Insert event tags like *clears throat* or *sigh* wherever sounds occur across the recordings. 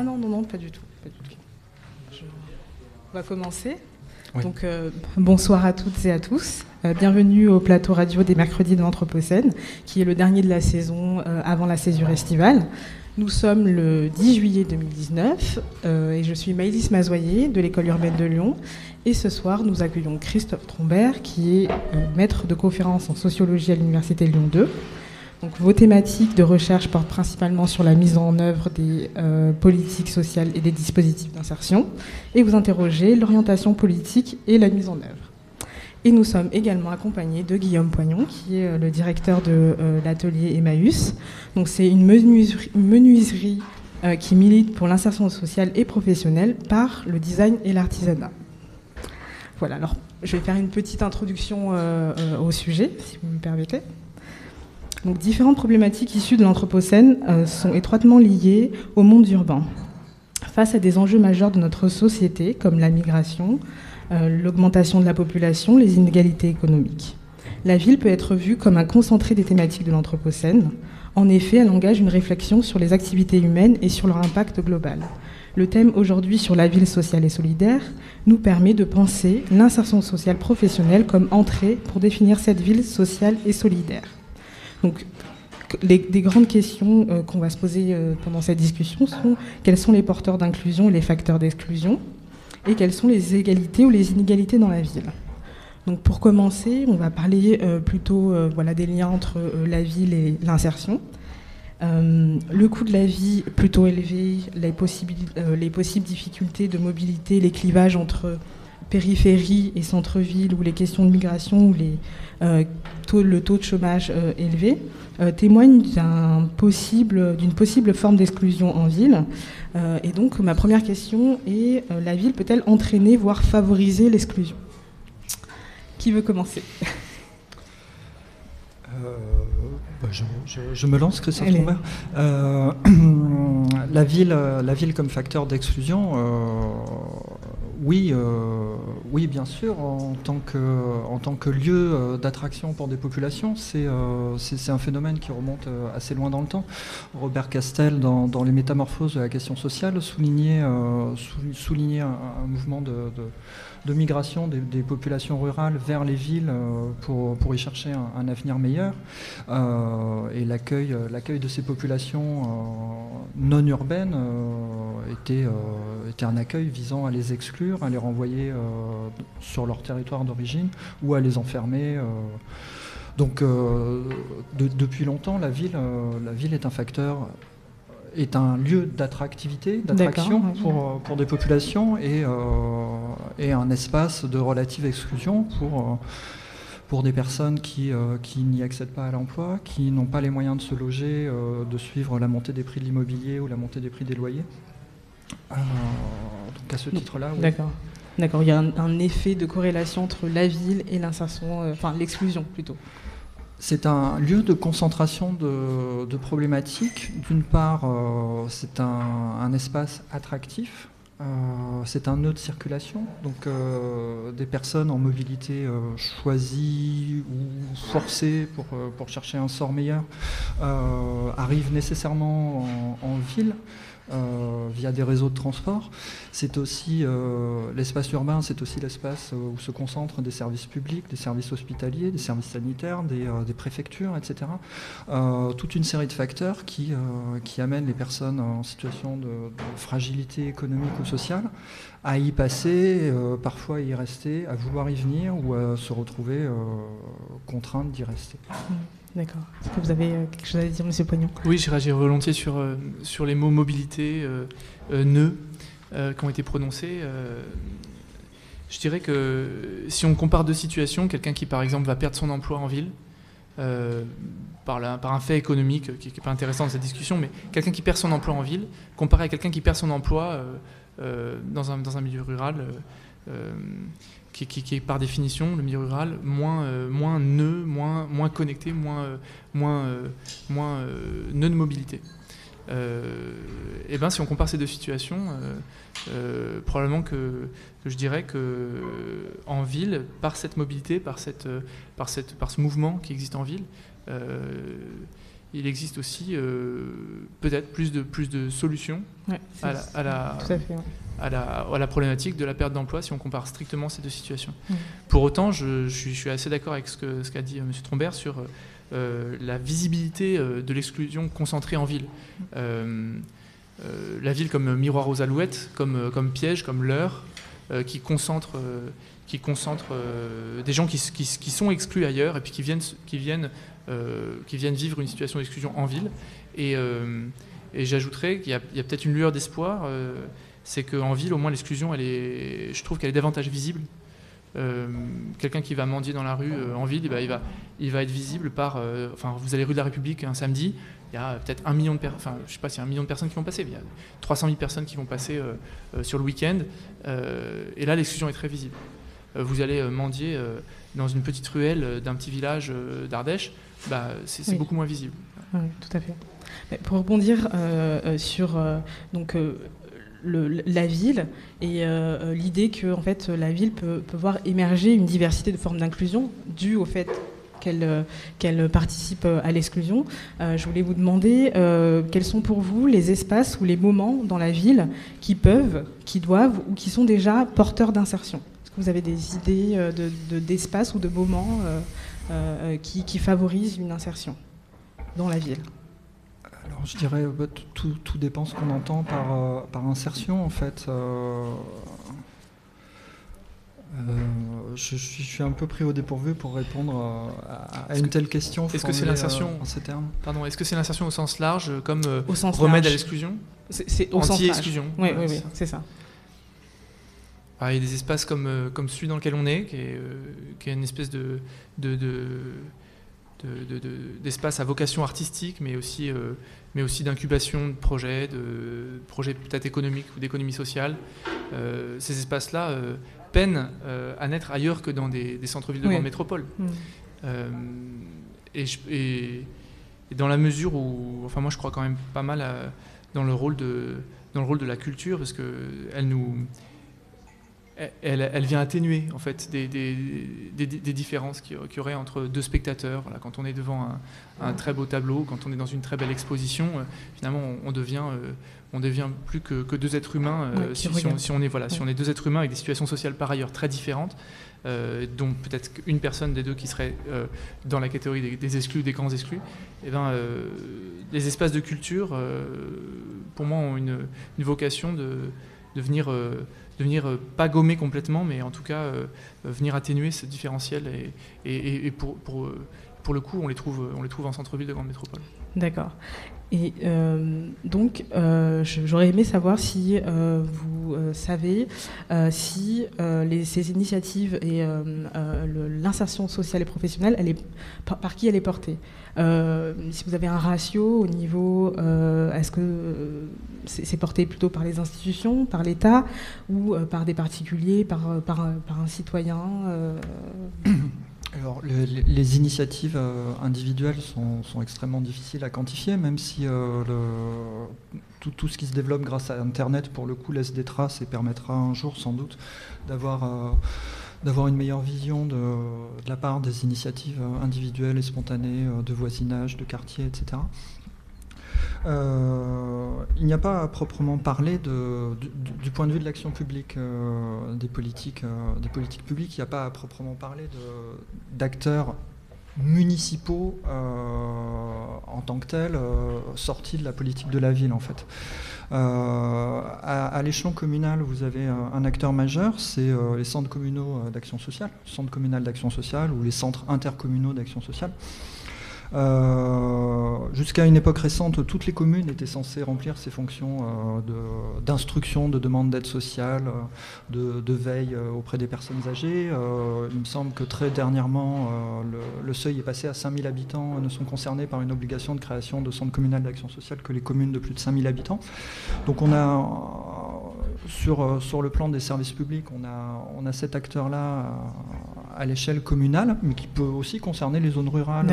Ah non, non, non, pas du tout. On va commencer. Donc, euh, bonsoir à toutes et à tous. Euh, bienvenue au plateau radio des mercredis de l'Anthropocène, qui est le dernier de la saison euh, avant la césure estivale. Nous sommes le 10 juillet 2019 et je suis Maïlis Mazoyer de l'école urbaine de Lyon. Et ce soir, nous accueillons Christophe Trombert, qui est maître de conférence en sociologie à l'Université Lyon 2 vos thématiques de recherche portent principalement sur la mise en œuvre des euh, politiques sociales et des dispositifs d'insertion, et vous interrogez l'orientation politique et la mise en œuvre. Et nous sommes également accompagnés de Guillaume Poignon, qui est euh, le directeur de euh, l'atelier Emmaüs. Donc c'est une menuiserie, qui milite pour l'insertion sociale et professionnelle par le design et l'artisanat. Voilà, alors je vais faire une petite introduction au sujet, si vous me permettez. Différentes problématiques issues de l'Anthropocène euh, sont étroitement liées au monde urbain. Face à des enjeux majeurs de notre société, comme la migration, euh, l'augmentation de la population, les inégalités économiques. La ville peut être vue comme un concentré des thématiques de l'Anthropocène. En effet, elle engage une réflexion sur les activités humaines et sur leur impact global. Le thème aujourd'hui sur la ville sociale et solidaire nous permet de penser l'insertion sociale professionnelle comme entrée pour définir cette ville sociale et solidaire. Donc, les, des grandes questions euh, qu'on va se poser euh, pendant cette discussion sont quels sont les porteurs d'inclusion et les facteurs d'exclusion et quelles sont les égalités ou les inégalités dans la ville. Donc pour commencer, on va parler euh, plutôt voilà, des liens entre la ville et l'insertion. le coût de la vie plutôt élevé, les, les possibles difficultés de mobilité, les clivages entre périphérie et centre-ville, ou les questions de migration, ou les, euh, le taux de chômage euh, élevé, euh, témoignent d'une possible, possible forme d'exclusion en ville. et donc, ma première question est la ville peut-elle entraîner, voire favoriser l'exclusion? Qui veut commencer? Bah, je, me lance, Christophe Euh, *clears throat* la, ville, la ville comme facteur d'exclusion, oui, euh, oui, bien sûr, en tant que, en tant que lieu euh, d'attraction pour des populations, euh, c'est un phénomène qui remonte assez loin dans le temps. Robert Castel, dans, Les Métamorphoses de la question sociale, soulignait, soulignait un, mouvement de de migration des, populations rurales vers les villes euh, pour, y chercher un, avenir meilleur. Euh, et l'accueil, l'accueil de ces populations euh, non urbaines était, était un accueil visant à les exclure, à les renvoyer sur leur territoire d'origine ou à les enfermer. Donc depuis longtemps, la ville est un facteur est un lieu d'attractivité, d'attraction pour, pour, des populations et, euh, et, un espace de relative exclusion pour, euh, pour des personnes qui, euh, qui n'y accèdent pas à l'emploi, qui n'ont pas les moyens de se loger, de suivre la montée des prix de l'immobilier ou la montée des prix des loyers. donc à ce titre-là, oui. D'accord. D'accord, il y a un, un, effet de corrélation entre la ville et l'insertion, enfin l'exclusion plutôt. C'est un lieu de concentration de, problématiques. D'une part, euh, c'est un, espace attractif, euh, c'est un nœud de circulation. Donc, euh, des personnes en mobilité choisies ou forcées pour, chercher un sort meilleur arrivent nécessairement en ville. Euh, via des réseaux de transport. C'est aussi euh, l'espace urbain, c'est aussi l'espace où se concentrent des services publics, des services hospitaliers, des services sanitaires, des, euh, préfectures, etc. toute une série de facteurs qui, qui amènent les personnes en situation de, fragilité économique ou sociale à y passer, parfois à y rester, à vouloir y venir ou à se retrouver contraintes d'y rester. Mmh. D'accord. Est-ce que vous avez euh, quelque chose à dire, Monsieur Pognon Oui, je réagis volontiers sur, euh, sur les mots mobilité, euh, nœud, qui ont été prononcés. je dirais que si on compare deux situations, quelqu'un qui par exemple va perdre son emploi en ville, par, la, par, un fait économique qui n'est pas intéressant dans cette discussion, mais quelqu'un qui perd son emploi en ville, comparé à quelqu'un qui perd son emploi dans un, dans, un, milieu rural, qui, est par définition, le milieu rural, moins, euh, moins nœud, moins, moins connecté, moins, euh, moins, euh, moins nœud de mobilité. et ben, si on compare ces deux situations, probablement que, je dirais que en ville, par cette mobilité, par, cette, par, cette, par ce mouvement qui existe en ville, il existe aussi peut-être plus de, plus de solutions à, la, à, la, problématique de la perte d'emploi si on compare strictement ces deux situations. Pour autant, je, suis, assez d'accord avec ce qu'a ce dit M. Trombert sur la visibilité de l'exclusion concentrée en ville. la ville comme miroir aux alouettes, comme, comme piège, comme leurre, qui concentre qui concentre euh, des gens qui, qui, sont exclus ailleurs et puis qui viennent, qui viennent, euh, qui viennent vivre une situation d'exclusion en ville. Et, euh, j'ajouterais qu'il y a, peut-être une lueur d'espoir, c'est qu'en ville, au moins, l'exclusion, elle est, je trouve qu'elle est davantage visible. Quelqu'un qui va mendier dans la rue en ville, eh ben, il, va, il va être visible par. enfin, vous allez rue de la République un samedi, il y a peut-être un million de personnes, enfin, je sais pas s'il un million de personnes qui vont passer, mais il y a 300 000 personnes qui vont passer sur le week-end. et là, l'exclusion est très visible. Euh, vous allez euh, mendier euh, dans une petite ruelle d'un petit village d'Ardèche, bah, c'est beaucoup moins visible. Oui, tout à fait. pour rebondir sur donc, la ville et l'idée que en fait, la ville peut, voir émerger une diversité de formes d'inclusion due au fait qu'elle participe à l'exclusion. je voulais vous demander quels sont pour vous les espaces ou les moments dans la ville qui peuvent, qui doivent ou qui sont déjà porteurs d'insertion? Vous avez des idées euh, d'espace de, ou de moments euh, euh, qui, qui, favorisent une insertion dans la ville alors je dirais bah, tout, tout, dépend ce qu'on entend par, par, insertion en fait. je, suis un peu pris au dépourvu pour répondre à, une telle question. Est-ce que c'est l'insertion en ces termes Pardon, est-ce que c'est l'insertion au sens large comme au sens remède à l'exclusion C'est anti-exclusion. Oui, oui, oui, c'est ça il y a des espaces comme, euh, comme celui dans lequel on est, qui est, euh, qui est une espèce de, de, d'espace à vocation artistique, mais aussi, euh, mais aussi d'incubation de projets, de projets peut-être économiques ou d'économie sociale. ces espaces-là peinent à naître ailleurs que dans des, centres-villes de grandes métropoles. Mm. Et, et, dans la mesure où, enfin moi je crois quand même pas mal dans, le rôle de, dans le rôle de la culture, parce qu'elle nous elle, vient atténuer en fait des, différences qu'il y aurait entre deux spectateurs. quand on est devant un, très beau tableau, quand on est dans une très belle exposition, euh, finalement on, devient, euh, on devient plus que, deux êtres humains. Euh, si, on, est voilà, si on est deux êtres humains avec des situations sociales par ailleurs très différentes, dont peut-être une personne des deux qui serait dans la catégorie des, exclus, des grands exclus, et eh ben, les espaces de culture, pour moi, ont une, vocation de, de venir de venir euh, pas gommer complètement, mais en tout cas euh, euh, venir atténuer ce différentiel. Et, pour, pour, le coup, on les trouve, on les trouve en centre-ville de grande métropole. D'accord. Et donc, j'aurais aimé savoir si vous savez si les, ces initiatives et l'insertion sociale et professionnelle, elle est, par, qui elle est portée? si vous avez un ratio au niveau, est-ce que c'est porté plutôt par les institutions, par l'État ou euh, par des particuliers, par, euh, un citoyen euh? *clears throat* alors, les, initiatives individuelles sont, extrêmement difficiles à quantifier, même si le, tout, ce qui se développe grâce à Internet, pour le coup, laisse des traces et permettra un jour, sans doute, d'avoir d'avoir une meilleure vision de, la part des initiatives individuelles et spontanées de voisinage, de quartier, etc. Euh, il n'y a pas à proprement parler du, point de vue de l'action publique, euh, des, politiques, euh, des politiques publiques, il n'y a pas à proprement parler d'acteurs municipaux en tant que tels sortis de la politique de la ville en fait. à, l'échelon communal, vous avez un acteur majeur, c'est les centres communaux d'action sociale, centres communal d'action sociale ou les centres intercommunaux d'action sociale. Euh, jusqu'à une époque récente, toutes les communes étaient censées remplir ces fonctions euh, d'instruction, de, demande d'aide sociale, euh, de, veille auprès des personnes âgées. il me semble que très dernièrement, le, seuil est passé à 5000 habitants, ne sont concernés par une obligation de création de centres communaux d'action sociale que les communes de plus de 5000 habitants. Donc on a, sur, le plan des services publics, on a cet acteur-là à, l'échelle communale, mais qui peut aussi concerner les zones rurales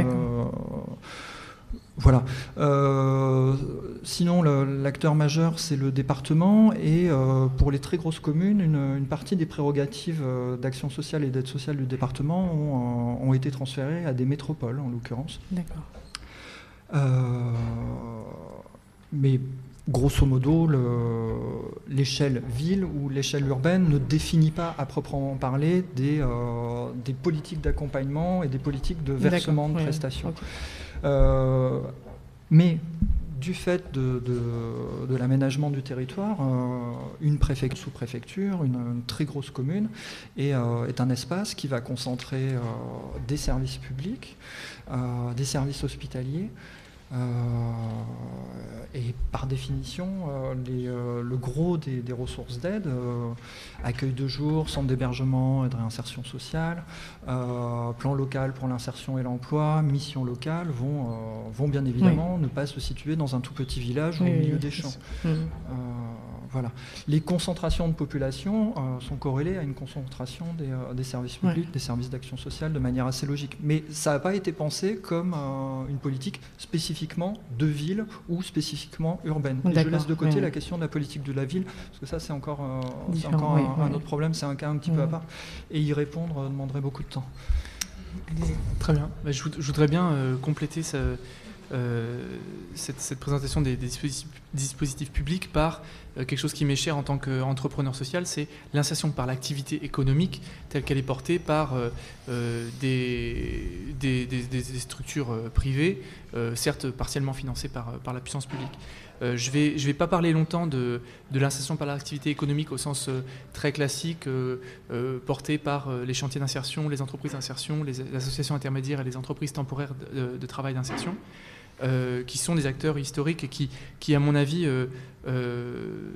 voilà. Euh, sinon, l'acteur majeur, c'est le département. Et euh, pour les très grosses communes, une, partie des prérogatives euh, d'action sociale et d'aide sociale du département ont, été transférées à des métropoles, en l'occurrence. D'accord. mais grosso modo, l'échelle ville ou l'échelle urbaine ne définit pas à proprement parler des, des politiques d'accompagnement et des politiques de versement de prestations. mais du fait de, l'aménagement du territoire, euh, une préfecture, sous-préfecture, une, très grosse commune, euh, est un espace qui va concentrer euh, des services publics, des services hospitaliers, euh, et par définition, euh, euh, le gros des, ressources d'aide, accueil de jour, centre d'hébergement et de réinsertion sociale, plan local pour l'insertion et l'emploi, mission locale, vont, vont bien évidemment ne pas se situer dans un tout petit village au milieu des champs. Voilà. Les concentrations de population euh, sont corrélées à une concentration des, euh, services publics, des services d'action sociale de manière assez logique. Mais ça n'a pas été pensé comme euh, une politique spécifiquement de ville ou spécifiquement urbaine. Et je laisse de côté la question de la politique de la ville, parce que ça c'est encore, encore un, autre problème, c'est un cas un petit peu à part. Et y répondre demanderait beaucoup de temps. Très bien. Bah, je, voudrais bien compléter ce, cette, présentation des, dispositifs, publics par euh, quelque chose qui m'est cher en tant qu'entrepreneur social, c'est l'insertion par l'activité économique telle qu'elle est portée par euh, euh, des, structures privées, certes partiellement financées par, la puissance publique. je ne vais, pas parler longtemps de, l'insertion par l'activité économique au sens très classique, porté par les chantiers d'insertion, les entreprises d'insertion, les, associations intermédiaires et les entreprises temporaires de travail d'insertion. Euh, qui sont des acteurs historiques et qui, qui à mon avis, euh, euh,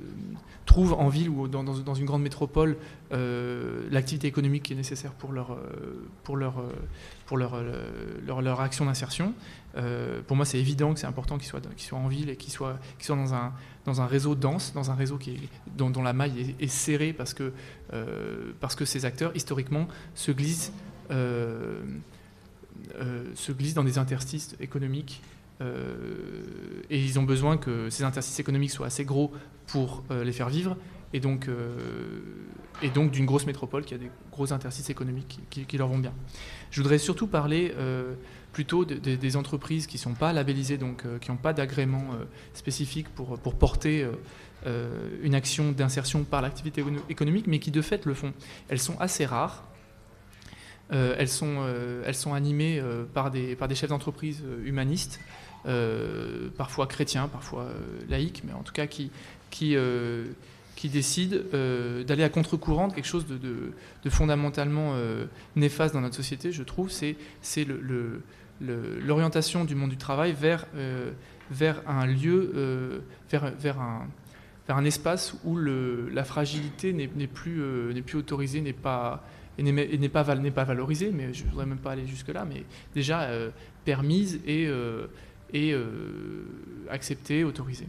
trouvent en ville ou dans, dans, une grande métropole l'activité économique qui est nécessaire pour leur, pour leur, pour leur, leur, leur action d'insertion. pour moi, c'est évident que c'est important qu'ils soient, qu'ils soient en ville et qu'ils soient, qu'ils soient dans, un, dans un réseau dense, dans un réseau qui dont, la maille est, serrée parce que, parce que ces acteurs, historiquement, se glissent, se glissent dans des interstices économiques et ils ont besoin que ces interstices économiques soient assez gros pour euh, les faire vivre, et donc, euh, et donc d'une grosse métropole qui a des gros interstices économiques qui, leur vont bien. Je voudrais surtout parler plutôt des entreprises qui ne sont pas labellisées, donc qui n'ont pas d'agrément spécifique pour, porter une action d'insertion par l'activité économique, mais qui de fait le font. Elles sont assez rares. elles, sont, animées par des chefs d'entreprise humanistes euh, parfois chrétiens, parfois euh, laïcs, mais en tout cas qui, qui, euh, qui décident d'aller à contre-courant de quelque chose de, de, fondamentalement néfaste dans notre société, je trouve, c'est l'orientation le, du monde du travail vers, vers un lieu, vers, vers, un, vers un espace où le, la fragilité n'est plus, n'est plus autorisée, n'est pas et n'est pas, pas valorisée, mais je ne voudrais même pas aller jusque-là, mais déjà permise et, et euh, accepté, autorisé.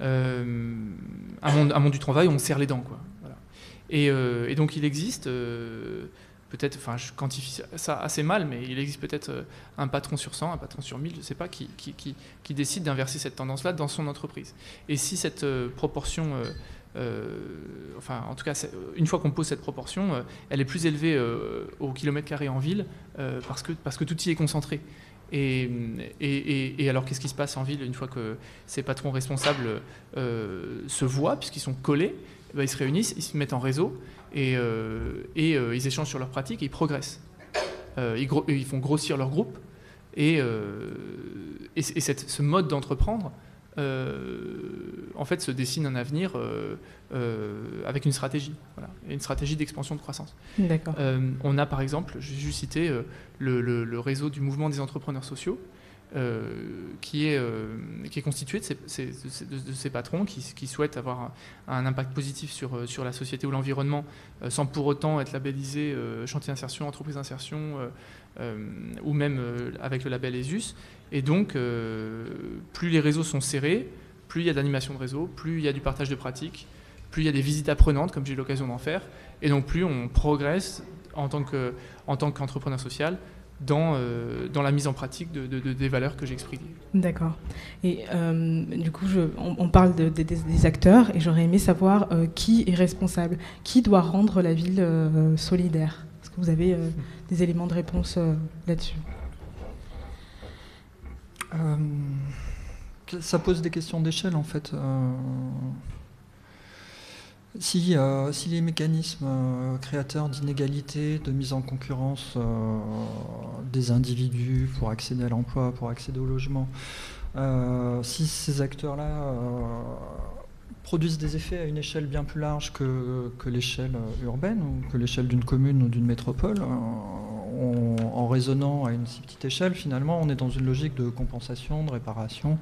Euh, un, monde, un monde du travail, on serre les dents. Quoi. Et, euh, et, donc il existe, peut-être, enfin je quantifie ça assez mal, mais il existe peut-être un patron sur 100, un patron sur 1000, je ne sais pas, qui, décide d'inverser cette tendance-là dans son entreprise. Et si cette proportion... enfin, en tout cas, une fois qu'on pose cette proportion, elle est plus élevée au kilomètre carré en ville parce que tout y est concentré. Et, alors, qu'est-ce qui se passe en ville une fois que ces patrons responsables euh, se voient, puisqu'ils sont collés? Eh ben, Ils se réunissent, ils se mettent en réseau et, euh, euh, ils échangent sur leurs pratiques et ils progressent. Ils, font grossir leur groupe et, ce mode d'entreprendre en fait, se dessine un avenir avec une stratégie, une stratégie d'expansion de croissance. D'accord. on a par exemple, j'ai juste cité le, réseau du mouvement des entrepreneurs sociaux, euh, qui, est, euh, qui est constitué de ces, patrons qui, souhaitent avoir un, impact positif sur, euh, sur la société ou l'environnement sans pour autant être labellisé chantier d'insertion, entreprise d'insertion ou même avec le label ESUS. Et donc, plus les réseaux sont serrés, plus il y a d'animation de réseau, plus il y a du partage de pratiques, plus il y a des visites apprenantes, comme j'ai eu l'occasion d'en faire, et donc plus on progresse en tant qu'entrepreneur social dans, euh, dans la mise en pratique de, des valeurs que j'exprime. D'accord. Et euh, du coup, je, on, parle des acteurs et j'aurais aimé savoir euh, qui est responsable, qui doit rendre la ville solidaire. Est-ce que vous avez des éléments de réponse là-dessus? Ça pose des questions d'échelle en fait. Si, si, les mécanismes créateurs d'inégalités, de mise en concurrence des individus pour accéder à l'emploi, pour accéder au logement, si ces acteurs-là produisent des effets à une échelle bien plus large que, l'échelle euh, urbaine ou que l'échelle d'une commune ou d'une métropole. Euh, en raisonnant à une si petite échelle, finalement, on est dans une logique de compensation, de réparation.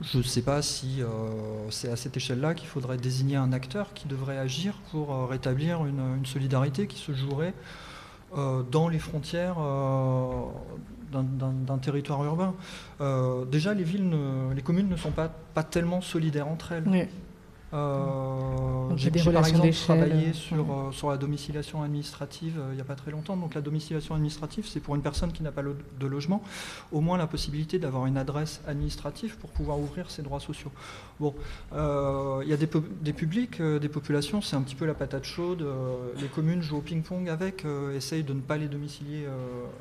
Euh, je ne sais pas si c'est à cette échelle-là qu'il faudrait désigner un acteur qui devrait agir pour rétablir une, solidarité qui se jouerait dans les frontières d'un territoire urbain. Euh, déjà, les villes, les communes ne sont pas, pas tellement solidaires entre elles. Euh, j'ai par exemple travaillé sur, euh, sur la domiciliation administrative euh, il n'y a pas très longtemps. Donc la domiciliation administrative, c'est pour une personne qui n'a pas de logement, au moins la possibilité d'avoir une adresse administrative pour pouvoir ouvrir ses droits sociaux. Bon, il y a des, des publics, des populations, c'est un petit peu la patate chaude. les communes jouent au ping-pong avec, essayent de ne pas les domicilier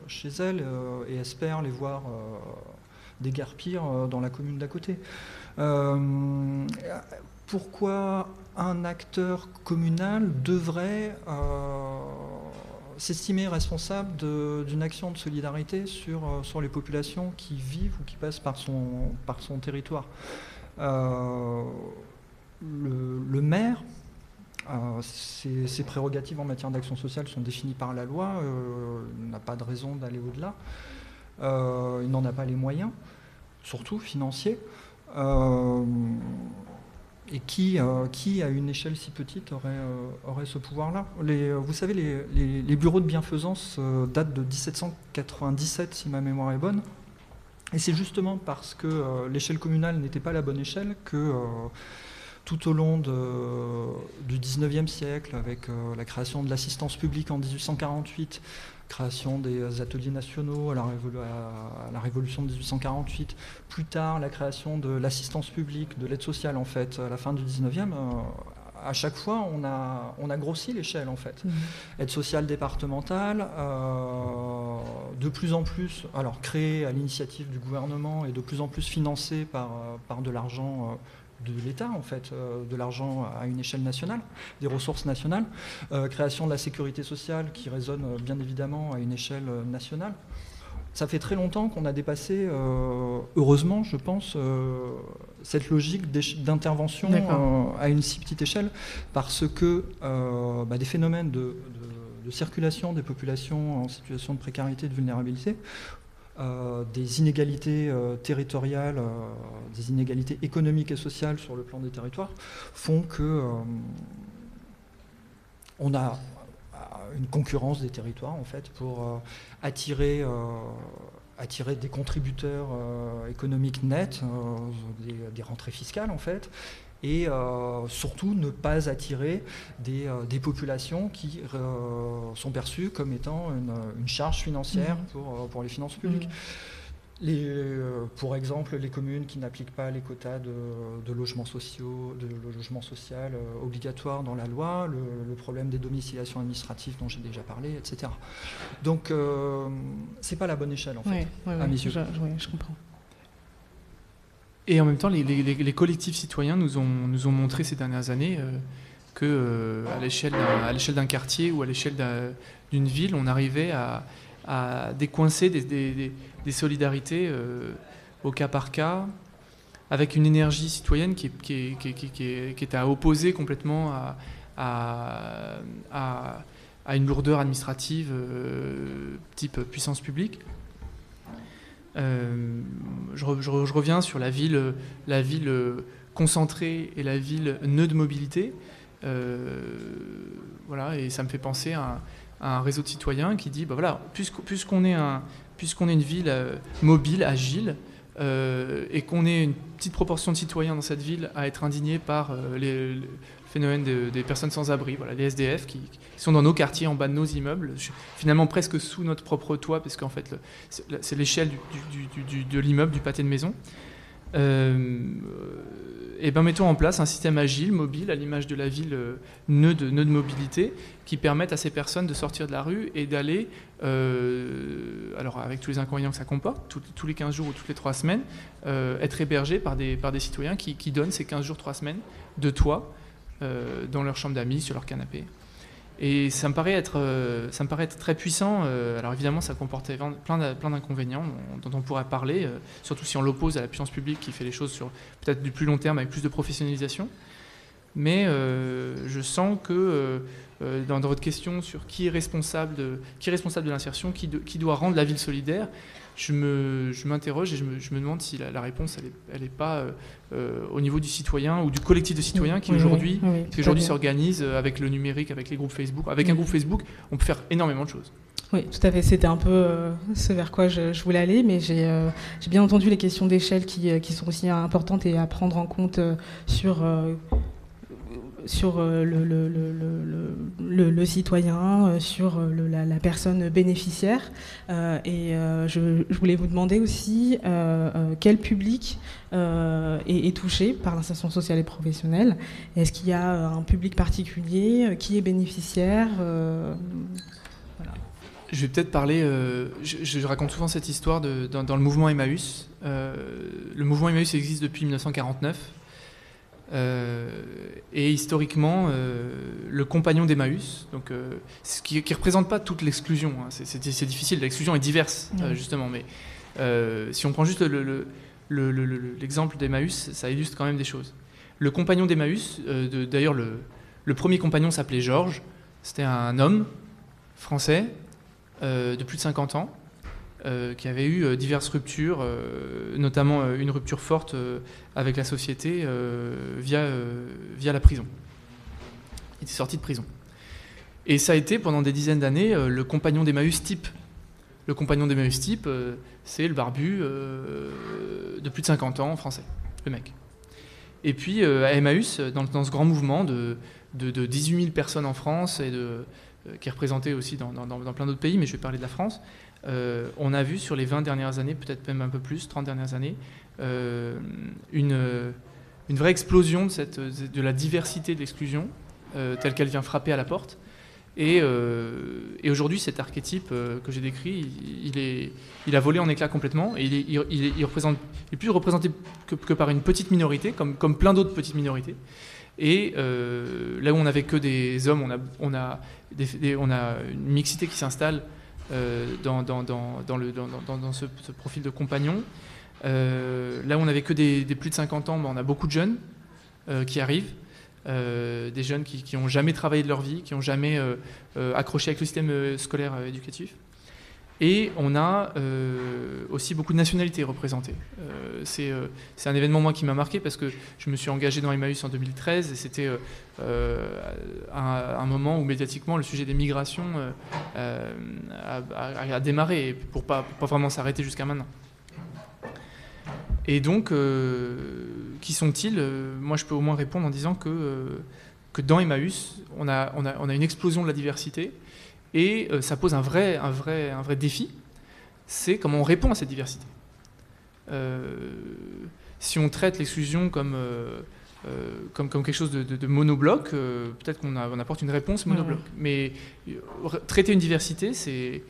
chez elles et espèrent les voir déguerpir dans la commune d'à côté pourquoi un acteur communal devrait euh, s'estimer responsable d'une action de solidarité sur, euh, sur les populations qui vivent ou qui passent par son, territoire? Euh, le, maire, ses, prérogatives en matière d'action sociale sont définies par la loi, il n'a pas de raison d'aller au-delà, il n'en a pas les moyens, surtout financiers et qui, euh, qui, à une échelle si petite, aurait, euh, aurait ce pouvoir-là? Euh, Vous savez, les, bureaux de bienfaisance datent de 1797, si ma mémoire est bonne. Et c'est justement parce que l'échelle communale n'était pas la bonne échelle que tout au long du 19e siècle, avec la création de l'assistance publique en 1848, création des ateliers nationaux à la, Révolution de 1848, plus tard la création de l'assistance publique, de l'aide sociale en fait, à la fin du 19e, euh, à chaque fois on a, on a grossi l'échelle en fait. Mmh. Aide sociale départementale, euh, de plus en plus, alors créée à l'initiative du gouvernement et de plus en plus financée par, par de l'argent. De l'État, en fait, euh, de l'argent à une échelle nationale, des ressources nationales, euh, création de la sécurité sociale qui résonne euh, bien évidemment à une échelle nationale. Ça fait très longtemps qu'on a dépassé, heureusement, je pense, cette logique d'intervention à une si petite échelle, parce que bah, des phénomènes de, de circulation des populations en situation de précarité et de vulnérabilité euh, des inégalités euh, territoriales, euh, des inégalités économiques et sociales sur le plan des territoires, font que on a une concurrence des territoires en fait pour attirer attirer des contributeurs économiques nets, des, rentrées fiscales en fait, et euh, surtout ne pas attirer des, euh, populations qui euh, sont perçues comme étant une, charge financière mmh. pour, pour, les finances publiques. Mmh. Les, pour exemple, les communes qui n'appliquent pas les quotas de, logements sociaux, de logement social obligatoires dans la loi, le, problème des domiciliations administratives dont j'ai déjà parlé, etc. Donc, c'est pas la bonne échelle en fait, à mes yeux. je comprends. Et en même temps, les, collectifs citoyens nous ont, nous ont montré ces dernières années euh, que euh, à l'échelle d'un quartier ou à l'échelle d'une ville, on arrivait à, décoincer des, solidarités euh, au cas par cas, avec une énergie citoyenne qui est, qui est, à opposer complètement à, à une lourdeur administrative type puissance publique. Euh, je, reviens sur la ville, la ville concentrée et la ville nœud de mobilité. Euh, voilà, et ça me fait penser à, un réseau de citoyens qui dit, bah voilà, puisqu'on est, un, puisqu'on est une ville euh, mobile, agile, et qu'on est une petite proportion de citoyens dans cette ville à être indignés par les, phénomène des personnes sans abri, voilà, les SDF qui, sont dans nos quartiers, en bas de nos immeubles, finalement presque sous notre propre toit, parce qu'en fait c'est l'échelle de l'immeuble, du pâté de maison. et ben mettons en place un système agile, mobile, à l'image de la ville nœud, de, nœud de mobilité, qui permettent à ces personnes de sortir de la rue et d'aller, alors avec tous les inconvénients que ça comporte, tous les 15 jours ou toutes les 3 semaines, être des, par des citoyens qui, qui, donnent ces 15 jours, 3 semaines de toit dans leur chambre d'amis, sur leur canapé. Et ça me paraît être, euh, très puissant. Euh, alors évidemment, ça comportait plein, d'inconvénients dont on pourrait parler, euh, surtout si on l'oppose à la puissance publique qui fait les choses sur peut-être du plus long terme avec plus de professionnalisation. Mais je sens que dans, votre question sur qui est responsable de, de l'insertion, qui, doit rendre la ville solidaire, je, me, je m'interroge et je me, je me, demande si la, réponse, elle n'est est pas euh, euh, au niveau du citoyen ou du collectif de citoyens qui aujourd'hui, aujourd'hui s'organise euh, avec le numérique, avec les groupes Facebook. Avec un groupe Facebook, on peut faire énormément de choses. Oui, tout à fait. C'était un peu ce vers quoi je, je voulais aller, mais j'ai j'ai bien entendu les questions d'échelle qui, qui, sont aussi importantes et à prendre en compte sur sur euh, le, citoyen, euh, sur euh, la, personne bénéficiaire. et je, voulais vous demander aussi quel public est, touché par l'insertion sociale et professionnelle. Est-ce qu'il y a un public particulier qui est bénéficiaire Je vais peut-être parler, je, raconte souvent cette histoire dans, dans, le mouvement Emmaüs. le mouvement Emmaüs existe depuis 1949. Euh, et historiquement, euh, le compagnon d'Emmaüs, donc euh, ce qui ne représente pas toute l'exclusion. Hein, c'est difficile, l'exclusion est diverse justement, mais si on prend juste l'exemple le, d'Emmaüs, ça illustre quand même des choses. Le compagnon d'Emmaüs, d'ailleurs le, le, premier compagnon s'appelait Georges, c'était un homme français de plus de 50 ans, euh, qui avait eu euh, diverses ruptures, euh, notamment une rupture forte avec la société via, via la prison. Il était sorti de prison. Et ça a été pendant des dizaines d'années le compagnon d'Emmaüs type. Le compagnon d'Emmaüs type, c'est le barbu de plus de 50 ans français, le mec. Et puis à Emmaüs, dans, ce grand mouvement de, de, 18 000 personnes en France, et de, qui est représenté aussi dans plein d'autres pays, mais je vais parler de la France, euh, on a vu sur les 20 dernières années, peut-être même un peu plus, 30 dernières années, euh, une, vraie explosion de, la diversité de l'exclusion, euh, telle qu'elle vient frapper à la porte. Et, aujourd'hui, cet archétype que j'ai décrit, il, a volé en éclats complètement, et il est, plus représenté que, par une petite minorité, comme, plein d'autres petites minorités. Et là où on n'avait que des hommes, on a, une mixité qui s'installe dans, dans, le, dans, ce, profil de compagnon. Euh, là où on n'avait que des, plus de 50 ans, ben, on a beaucoup de jeunes euh, qui arrivent. des jeunes qui n'ont jamais travaillé de leur vie, qui n'ont jamais accroché avec le système scolaire éducatif. Et on a euh, aussi beaucoup de nationalités représentées. Euh, euh, c'est un événement moi qui m'a marqué parce que je me suis engagé dans Emmaüs en 2013 et c'était un, moment où médiatiquement le sujet des migrations a, démarré pour pas, pas vraiment s'arrêter jusqu'à maintenant. Et donc, qui sont-ils? Moi je peux au moins répondre en disant que, que dans Emmaüs, on a, on, a, on a une explosion de la diversité et euh, ça pose un vrai, un vrai, un vrai défi, c'est comment on répond à cette diversité. Euh, si on traite l'exclusion comme, euh, comme, comme, quelque chose de, de, monobloc, peut-être qu'on on apporte une réponse monobloc. Mais traiter une diversité, c'est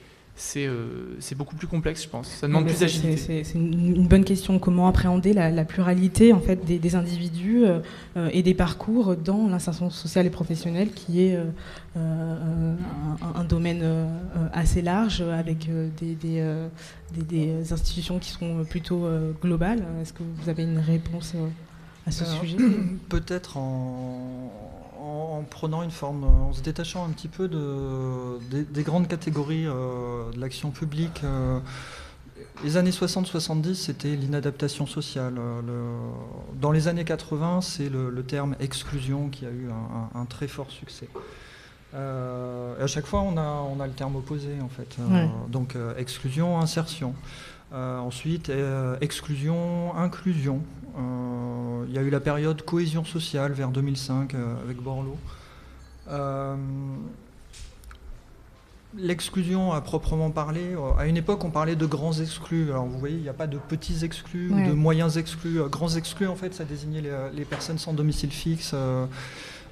euh, c'est beaucoup plus complexe, je pense. Ça demande plus d'agilité. C'est une bonne question. Comment appréhender la, pluralité en fait des, individus euh, euh, et des parcours dans l'insertion sociale et professionnelle, qui est un, domaine assez large avec des, des, institutions qui sont plutôt globales. Est-ce que vous avez une réponse à ce sujet? *clears throat* Peut-être en en, prenant une forme, en se détachant un petit peu de, des, grandes catégories euh, de l'action publique. Euh, les années 60-70, c'était l'inadaptation sociale. Euh, dans les années 80, c'est le, terme exclusion qui a eu un, très fort succès. et à chaque fois, on a, on a le terme opposé, en fait. donc, exclusion, insertion. ensuite, exclusion, inclusion. Euh, il y a eu la période cohésion sociale vers 2005 euh, avec Borloo. Euh, l'exclusion à proprement parler, à une époque on parlait de grands exclus. Alors vous voyez, il n'y a pas de petits exclus ou de moyens exclus. Grands exclus, en fait, ça désignait les, personnes sans domicile fixe,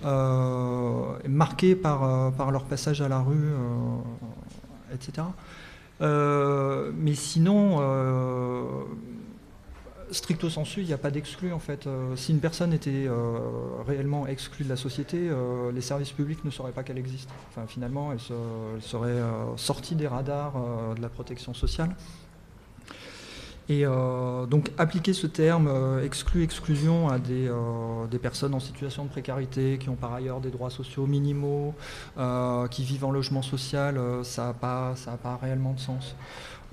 marquées par, par leur passage à la rue, etc. mais sinon, stricto sensu, il n'y a pas d'exclus en fait. Euh, si une personne était euh, réellement exclue de la société, euh, les services publics ne sauraient pas qu'elle existe. Enfin, finalement, elle, serait sortie des radars de la protection sociale. Et donc appliquer ce terme exclu-exclusion à des, personnes en situation de précarité, qui ont par ailleurs des droits sociaux minimaux, qui vivent en logement social, ça n'a pas réellement de sens.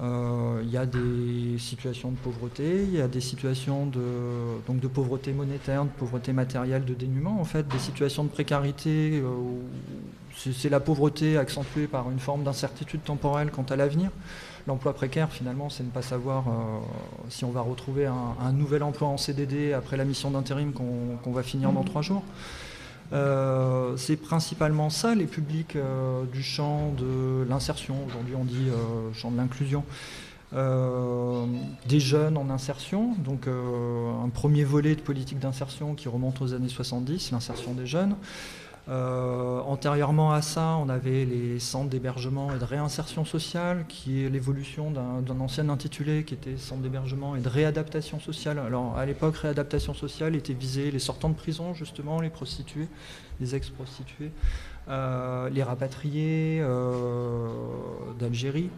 Euh, il y a des situations de pauvreté, il y a des situations de, donc de pauvreté monétaire, de pauvreté matérielle, de dénuement, en fait, des situations de précarité. Euh, c'est la pauvreté accentuée par une forme d'incertitude temporelle quant à l'avenir. L'emploi précaire, finalement, c'est ne pas savoir euh, si on va retrouver un, nouvel emploi en CDD après la mission d'intérim qu'on va finir dans trois jours. Euh, c'est principalement ça, les publics euh, du champ de l'insertion. Aujourd'hui, on dit euh, champ de l'inclusion. des jeunes en insertion, donc un premier volet de politique d'insertion qui remonte aux années 70, l'insertion des jeunes. Euh, antérieurement à ça, on avait les centres d'hébergement et de réinsertion sociale, qui est l'évolution d'un ancien intitulé qui était centre d'hébergement et de réadaptation sociale. Alors à l'époque, réadaptation sociale était visée les sortants de prison, justement, les prostituées, les ex-prostituées, euh, les rapatriés euh, d'Algérie.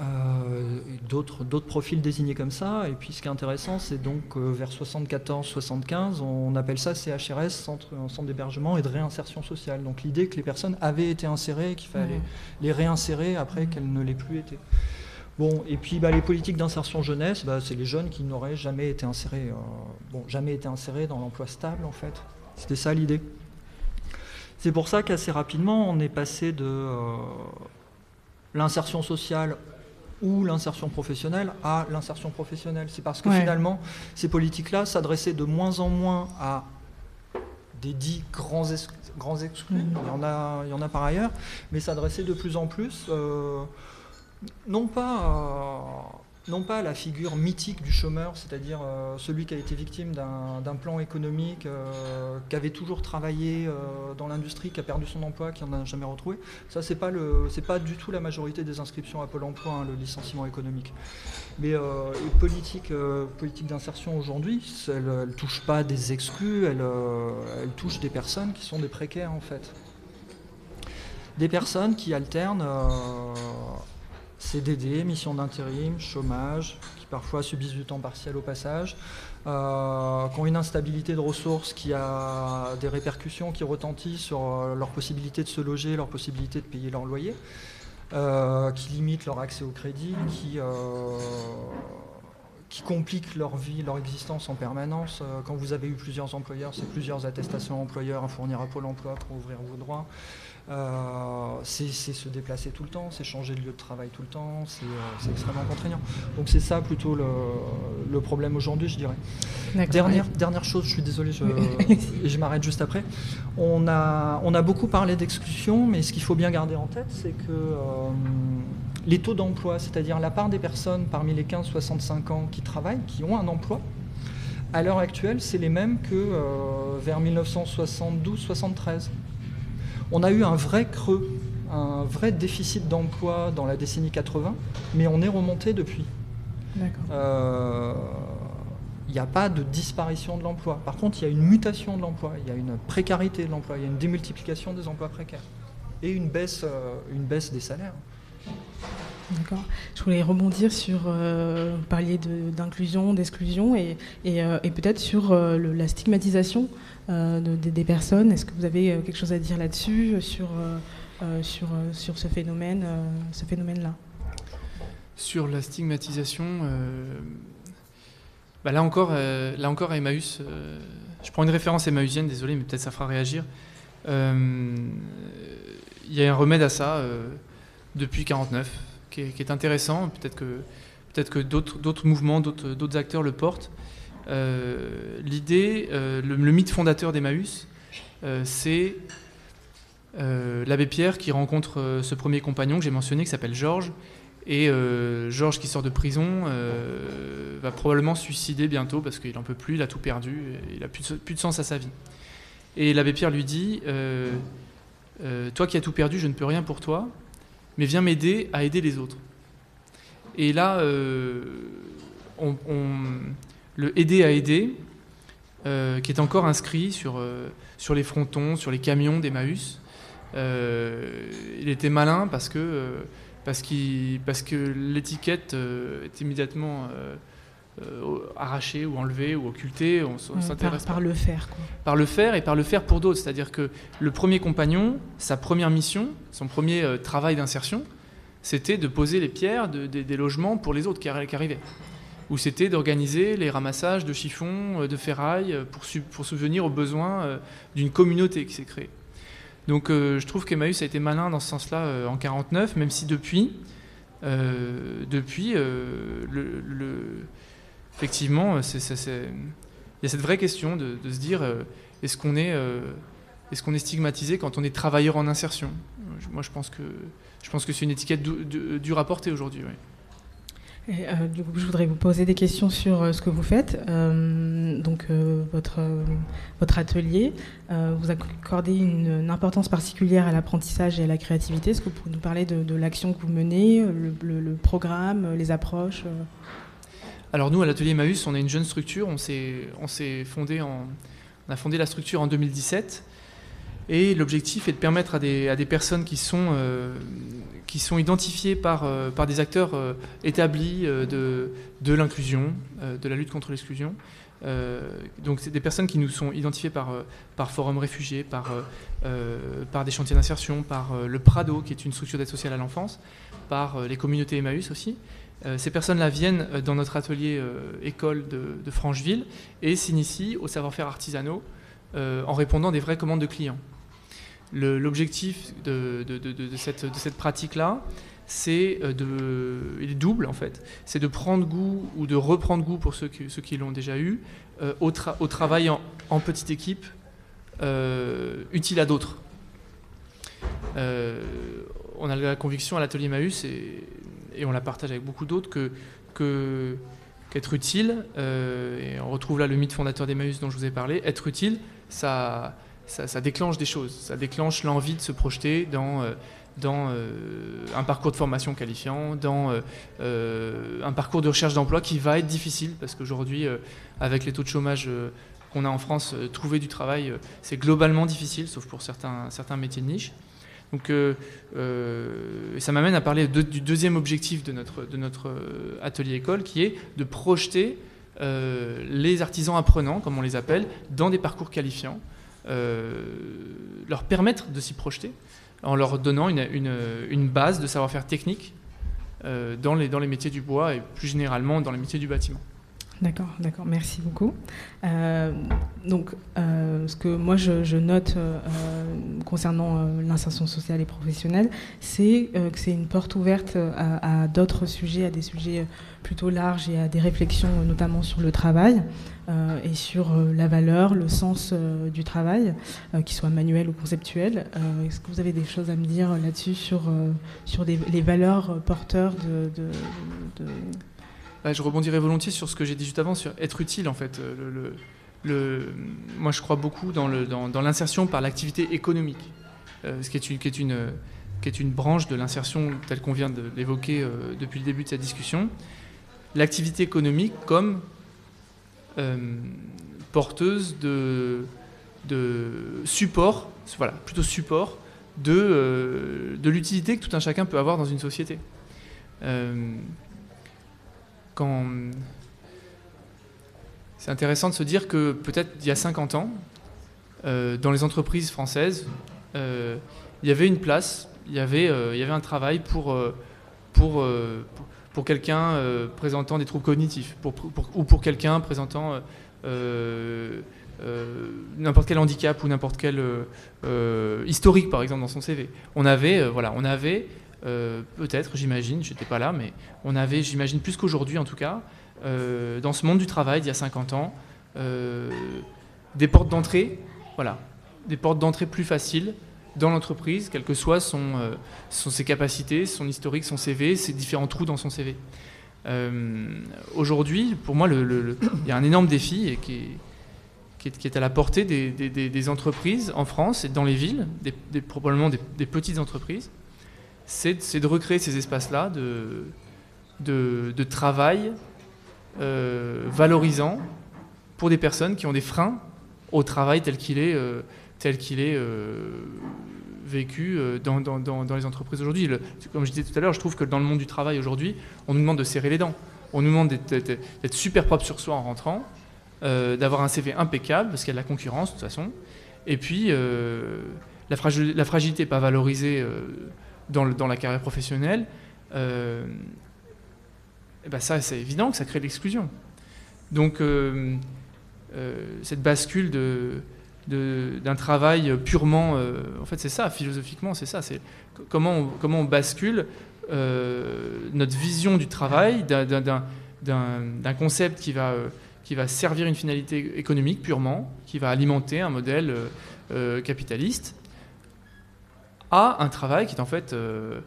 Euh, d'autres, profils désignés comme ça. Et puis ce qui est intéressant, c'est donc euh, vers 74-75, on appelle ça CHRS, Centre, centre d'hébergement et de réinsertion sociale. Donc l'idée que les personnes avaient été insérées et qu'il fallait les réinsérer après qu'elles ne l'aient plus été. Bon, et puis bah, les politiques d'insertion jeunesse, bah, c'est les jeunes qui n'auraient jamais été insérés, euh, bon, jamais été insérés dans l'emploi stable en fait. C'était ça l'idée. C'est pour ça qu'assez rapidement, on est passé de l'insertion sociale ou l'insertion professionnelle à l'insertion professionnelle. C'est parce que finalement, ces politiques-là s'adressaient de moins en moins à des dits grands, grands exclus, mm. il, y en a, il y en a par ailleurs, mais s'adressaient de plus en plus, euh, non pas à non pas la figure mythique du chômeur, c'est-à-dire euh, celui qui a été victime d'un plan économique, euh, qui avait toujours travaillé euh, dans l'industrie, qui a perdu son emploi, qui n'en a jamais retrouvé. Ça, c'est pas pas du tout la majorité des inscriptions à Pôle Emploi, hein, le licenciement économique. Mais les politique d'insertion aujourd'hui, elle, ne touche pas des exclus, elle, elle touche des personnes qui sont des précaires en fait. Des personnes qui alternent CDD, mission d'intérim, chômage, qui parfois subissent du temps partiel au passage, euh, qui ont une instabilité de ressources qui a des répercussions qui retentissent sur euh, leur possibilité de se loger, leur possibilité de payer leur loyer, euh, qui limitent leur accès au crédit, qui, qui compliquent leur vie, leur existence en permanence. quand vous avez eu plusieurs employeurs, c'est plusieurs attestations employeurs à fournir à Pôle emploi pour ouvrir vos droits. Euh, c'est se déplacer tout le temps, c'est changer de lieu de travail tout le temps, c'est euh, extrêmement contraignant. Donc c'est ça plutôt le, problème aujourd'hui, je dirais. Dernière, dernière chose, je suis désolé, je, *laughs* je m'arrête juste après. On a, on a beaucoup parlé d'exclusion, mais ce qu'il faut bien garder en tête, c'est que euh, les taux d'emploi, c'est-à-dire la part des personnes parmi les 15-65 ans qui travaillent, qui ont un emploi, à l'heure actuelle, c'est les mêmes que vers 1972-73 on a eu un vrai creux, un vrai déficit d'emploi dans la décennie 80, mais on est remonté depuis. Euh, il n'y a pas de disparition de l'emploi. Par contre, il y a une mutation de l'emploi, il y a une précarité de l'emploi, il y a une démultiplication des emplois précaires et une baisse, euh, une baisse des salaires. D'accord. Je voulais rebondir sur, euh, vous parliez d'inclusion, d'exclusion et, euh, peut-être sur la stigmatisation euh, des personnes. Est-ce que vous avez euh, quelque chose à dire là-dessus, sur, euh, sur, sur ce phénomène, ce phénomène-là? Sur la stigmatisation, bah là encore, là encore à Emmaüs, je prends une référence emmaüsienne, désolé, mais peut-être ça fera réagir. Il y a un remède à ça depuis 49 qui est, qui est intéressant. Peut-être que, peut que d'autres mouvements, d'autres acteurs le portent. Euh, l'idée, euh, le, mythe fondateur d'Emmaüs, euh, c'est l'abbé Pierre qui rencontre ce premier compagnon que j'ai mentionné, qui s'appelle Georges, et Georges qui sort de prison va probablement suicider bientôt parce qu'il n'en peut plus, il a tout perdu, il n'a plus, de sens à sa vie. Et l'abbé Pierre lui dit, toi qui as tout perdu, je ne peux rien pour toi, mais viens m'aider à aider les autres. Et là, on, le aider à aider, euh, qui est encore inscrit sur, euh, sur les frontons, sur les camions d'Emmaüs. Euh, il était malin parce que, parce, parce que l'étiquette est immédiatement arrachée ou enlevée ou occultée. On, s'intéresse par, le faire. Quoi. Par le faire et par le faire pour d'autres. C'est-à-dire que le premier compagnon, sa première mission, son premier travail d'insertion, c'était de poser les pierres des logements pour les autres qui arrivaient où c'était d'organiser les ramassages de chiffons, euh, de ferraille, euh, pour, pour subvenir aux besoins euh, d'une communauté qui s'est créée. Donc je trouve qu'Emmaüs a été malin dans ce sens-là en 49, même si depuis, depuis effectivement, il y a cette vraie question de, se dire est-ce qu'on est, est, qu'on est stigmatisé quand on est travailleur en insertion? Moi, je pense que, je pense que c'est une étiquette dure à porter aujourd'hui. Euh, du coup, je voudrais vous poser des questions sur euh, ce que vous faites. Euh, donc, votre, votre atelier, vous accordez une, importance particulière à l'apprentissage et à la créativité. Est-ce que vous pouvez nous parler de, l'action que vous menez, le, programme, les approches Alors, nous, à l'atelier Maüs, on est une jeune structure. On, on, fondé en, on a fondé la structure en 2017. Et l'objectif est de permettre à des, personnes qui sont, euh, qui sont identifiées par, euh, par des acteurs euh, établis de, de l'inclusion, de la lutte contre l'exclusion. donc c'est des personnes qui nous sont identifiées par, par Forum Réfugiés, par, des chantiers d'insertion, par le Prado, qui est une structure d'aide sociale à l'enfance, par les communautés Emmaüs aussi. ces personnes-là viennent dans notre atelier école de, de Francheville et s'initient au savoir-faire artisanaux en répondant à des vraies commandes de clients. L'objectif de, cette, pratique-là, c'est euh, de, il est double en fait, c'est de prendre goût ou de reprendre goût pour ceux qui, l'ont déjà eu euh, au, travail en, petite équipe euh, utile à d'autres. on a la conviction à l'atelier Maüs et, et, on la partage avec beaucoup d'autres que, qu'être utile, et on retrouve là le mythe fondateur d'Emmaüs dont je vous ai parlé, être utile, ça, ça, déclenche des choses. Ça déclenche l'envie de se projeter dans, euh, euh, un parcours de formation qualifiant, dans euh, un parcours de recherche d'emploi qui va être difficile parce qu'aujourd'hui, avec les taux de chômage qu'on a en France, trouver du travail, c'est globalement difficile, sauf pour certains, métiers de niche. Donc, ça m'amène à parler du deuxième objectif de notre, atelier école, qui est de projeter les artisans apprenants, comme on les appelle, dans des parcours qualifiants, leur permettre de s'y projeter en leur donnant une, une, base de savoir-faire technique euh, dans, les, dans les métiers du bois et plus généralement dans les métiers du bâtiment. D'accord, d'accord, merci beaucoup. Euh, donc, ce que moi je, note concernant l'insertion sociale et professionnelle, c'est que c'est une porte ouverte à d'autres sujets, à des sujets plutôt larges et à des réflexions notamment sur le travail. Euh, et sur euh, la valeur, le sens euh, du travail, qu'il soit manuel ou conceptuel. Est-ce que vous avez des choses à me dire là-dessus sur, sur les valeurs porteurs de... je rebondirai volontiers sur ce que j'ai dit juste avant, sur être utile en fait. Moi je crois beaucoup dans l'insertion par l'activité économique, ce qui est une, branche de l'insertion telle qu'on vient de l'évoquer depuis le début de cette discussion. L'activité économique comme porteuse de, support, voilà, plutôt support de, euh, de l'utilité que tout un chacun peut avoir dans une société. Euh, c'est intéressant de se dire que peut-être il y a 50 ans, dans les entreprises françaises, il y avait une place, il y avait, un travail pour quelqu'un présentant des troubles cognitifs, pour, ou pour quelqu'un présentant euh, euh, n'importe quel handicap ou n'importe quel euh, historique par exemple dans son CV. On avait, voilà, on avait peut-être, j'imagine, j'étais pas là, mais on avait, j'imagine plus qu'aujourd'hui en tout cas, dans ce monde du travail d'il y a 50 ans, des portes d'entrée, voilà, des portes d'entrée plus faciles dans l'entreprise, quelles que soient son, ses capacités, son historique, son CV, ses différents trous dans son CV. Aujourd'hui, pour moi, il y a un énorme défi qui est, à la portée des, entreprises en France et dans les villes, probablement des, petites entreprises, c'est de recréer ces espaces-là de, travail euh, valorisant pour des personnes qui ont des freins au travail tel qu'il est, euh, tel qu'il est euh, vécu dans, dans, les entreprises aujourd'hui. Comme je disais tout à l'heure, je trouve que dans le monde du travail aujourd'hui, on nous demande de serrer les dents. On nous demande d'être super propre sur soi en rentrant. Euh, d'avoir un CV impeccable, parce qu'il y a de la concurrence de toute façon. Et puis, euh, la, la, fragilité pas valorisée euh, dans, la carrière professionnelle, et ben ça, c'est évident que ça crée de l'exclusion. Donc, cette bascule de, d'un travail purement. en fait, c'est ça, philosophiquement, c'est ça. C'est comment on, comment on bascule notre vision du travail d'un concept qui va qui va servir une finalité économique purement, qui va alimenter un modèle euh, euh, capitaliste, à un travail qui est en fait euh,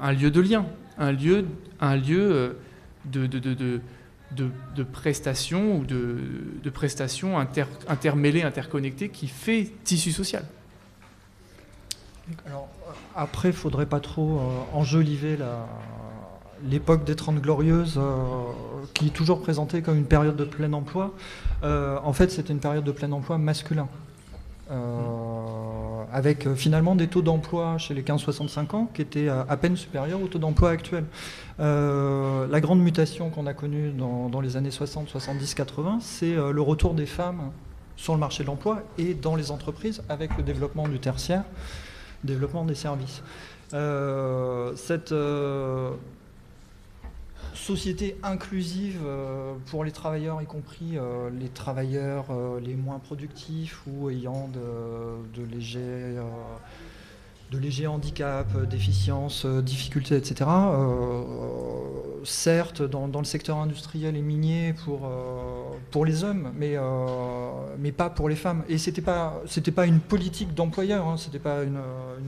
un lieu de lien, un lieu, un lieu de prestations ou de, prestations inter, intermêlées, interconnectées, qui fait tissu social. Alors, après, il ne faudrait pas trop enjoliver la, l'époque des Trente Glorieuses, euh, qui est toujours présentée comme une période de plein emploi, euh, en fait c'était une période de plein emploi masculin. Euh, avec finalement des taux d'emploi chez les 15-65 ans qui étaient à, peine supérieurs au taux d'emploi actuel. la grande mutation qu'on a connue dans, les années 60, 70, 80, c'est le retour des femmes sur le marché de l'emploi et dans les entreprises avec le développement du tertiaire, développement des services. cette, société inclusive euh, pour les travailleurs, y compris euh, les travailleurs euh, les moins productifs ou ayant de, de légers de légers handicaps, euh, déficiences, euh, difficultés, etc. Euh, certes, dans, le secteur industriel et minier pour, pour les hommes, mais, mais pas pour les femmes. Et ce n'était pas, pas une politique d'employeur, hein, ce n'était pas une,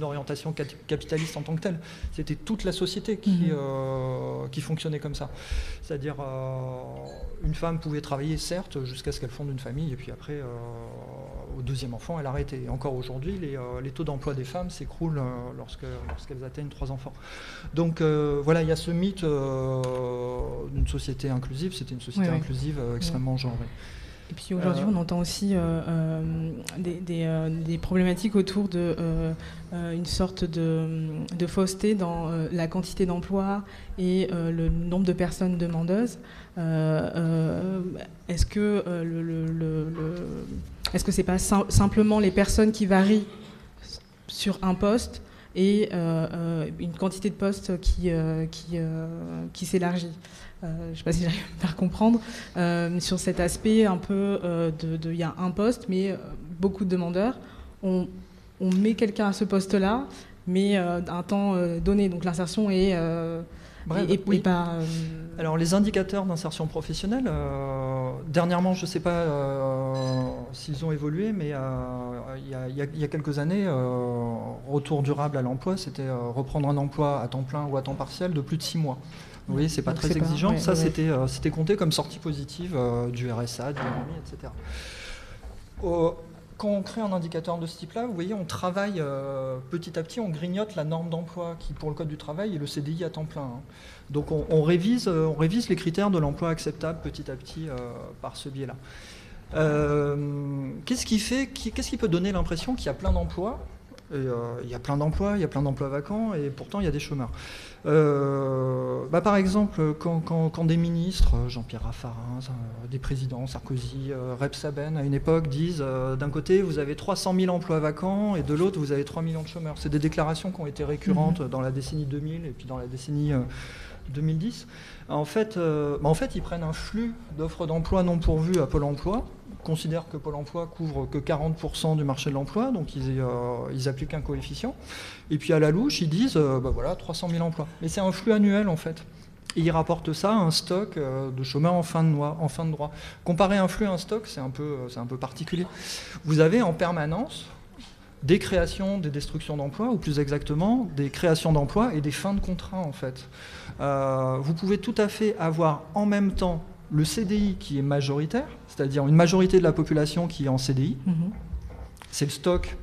orientation capitaliste en tant que telle. C'était toute la société qui, mhm. qui fonctionnait comme ça. C'est-à-dire, une femme pouvait travailler, certes, jusqu'à ce qu'elle fonde une famille, et puis après, au deuxième enfant, elle arrêtait. Et encore aujourd'hui, les, les taux d'emploi des femmes s'écroulent euh, lorsqu'elles atteignent trois enfants. Donc euh, voilà, il y a ce mythe euh, d'une société inclusive. C'était une société inclusive extrêmement genrée. Et puis aujourd'hui, on entend aussi des, problématiques autour de une sorte de, fausseté dans la quantité d'emplois et le nombre de personnes demandeuses. est-ce que le, est-ce que c'est pas simplement les personnes qui varient sur un poste et euh, euh, une quantité de postes qui, euh, s'élargit. je ne sais pas si j'arrive à faire comprendre, sur cet aspect un peu de, il y a un poste, mais beaucoup de demandeurs. On, on met quelqu'un à ce poste-là, mais un temps donné. Donc l'insertion est et, oui. Euh, Alors les indicateurs d'insertion professionnelle, euh, dernièrement, je ne sais pas euh, s'ils ont évolué, mais il y, a quelques années, retour durable à l'emploi, c'était reprendre un emploi à temps plein ou à temps partiel de plus de six mois. Vous voyez, c'est pas très exigeant. Ça, c'était compté comme sortie positive du RSA, du RMI, etc quand on crée un indicateur de ce type-là, vous voyez, on travaille euh, petit à petit, on grignote la norme d'emploi qui, pour le code du travail, est le CDI à temps plein. Hein. Donc on, révise, euh, on révise les critères de l'emploi acceptable petit à petit euh, par ce biais-là. qu'est-ce qui peut donner l'impression qu'il y a plein d'emplois il y a plein d'emplois, il y a plein d'emplois vacants, et pourtant il y a des chômeurs. Euh, bah, par exemple, quand, des ministres, Jean-Pierre Raffarin, euh, des présidents, Sarkozy, euh, Saben, à une époque, disent d'un côté, vous avez 300 000 emplois vacants, et de l'autre, vous avez 3 millions de chômeurs. C'est des déclarations qui ont été récurrentes mhm. dans la décennie 2000 et puis dans la décennie 2010. En fait, bah, en fait, ils prennent un flux d'offres d'emploi non pourvues à Pôle emploi, considèrent que Pôle emploi couvre que 40% du marché de l'emploi, donc ils, ils, appliquent un coefficient. Et puis à la louche, ils disent, bah voilà, 300 000 emplois. Mais c'est un flux annuel en fait. Et ils rapportent ça à un stock euh, de chômeurs en fin de, droit. Comparer un flux à un stock, c'est un, peu, un peu particulier. Vous avez en permanence des créations, des destructions d'emplois, ou plus exactement, des créations d'emplois et des fins de contrat, en fait. Euh, vous pouvez tout à fait avoir en même temps le CDI qui est majoritaire, c'est-à-dire une majorité de la population qui est en CDI. Mhm. C'est le stock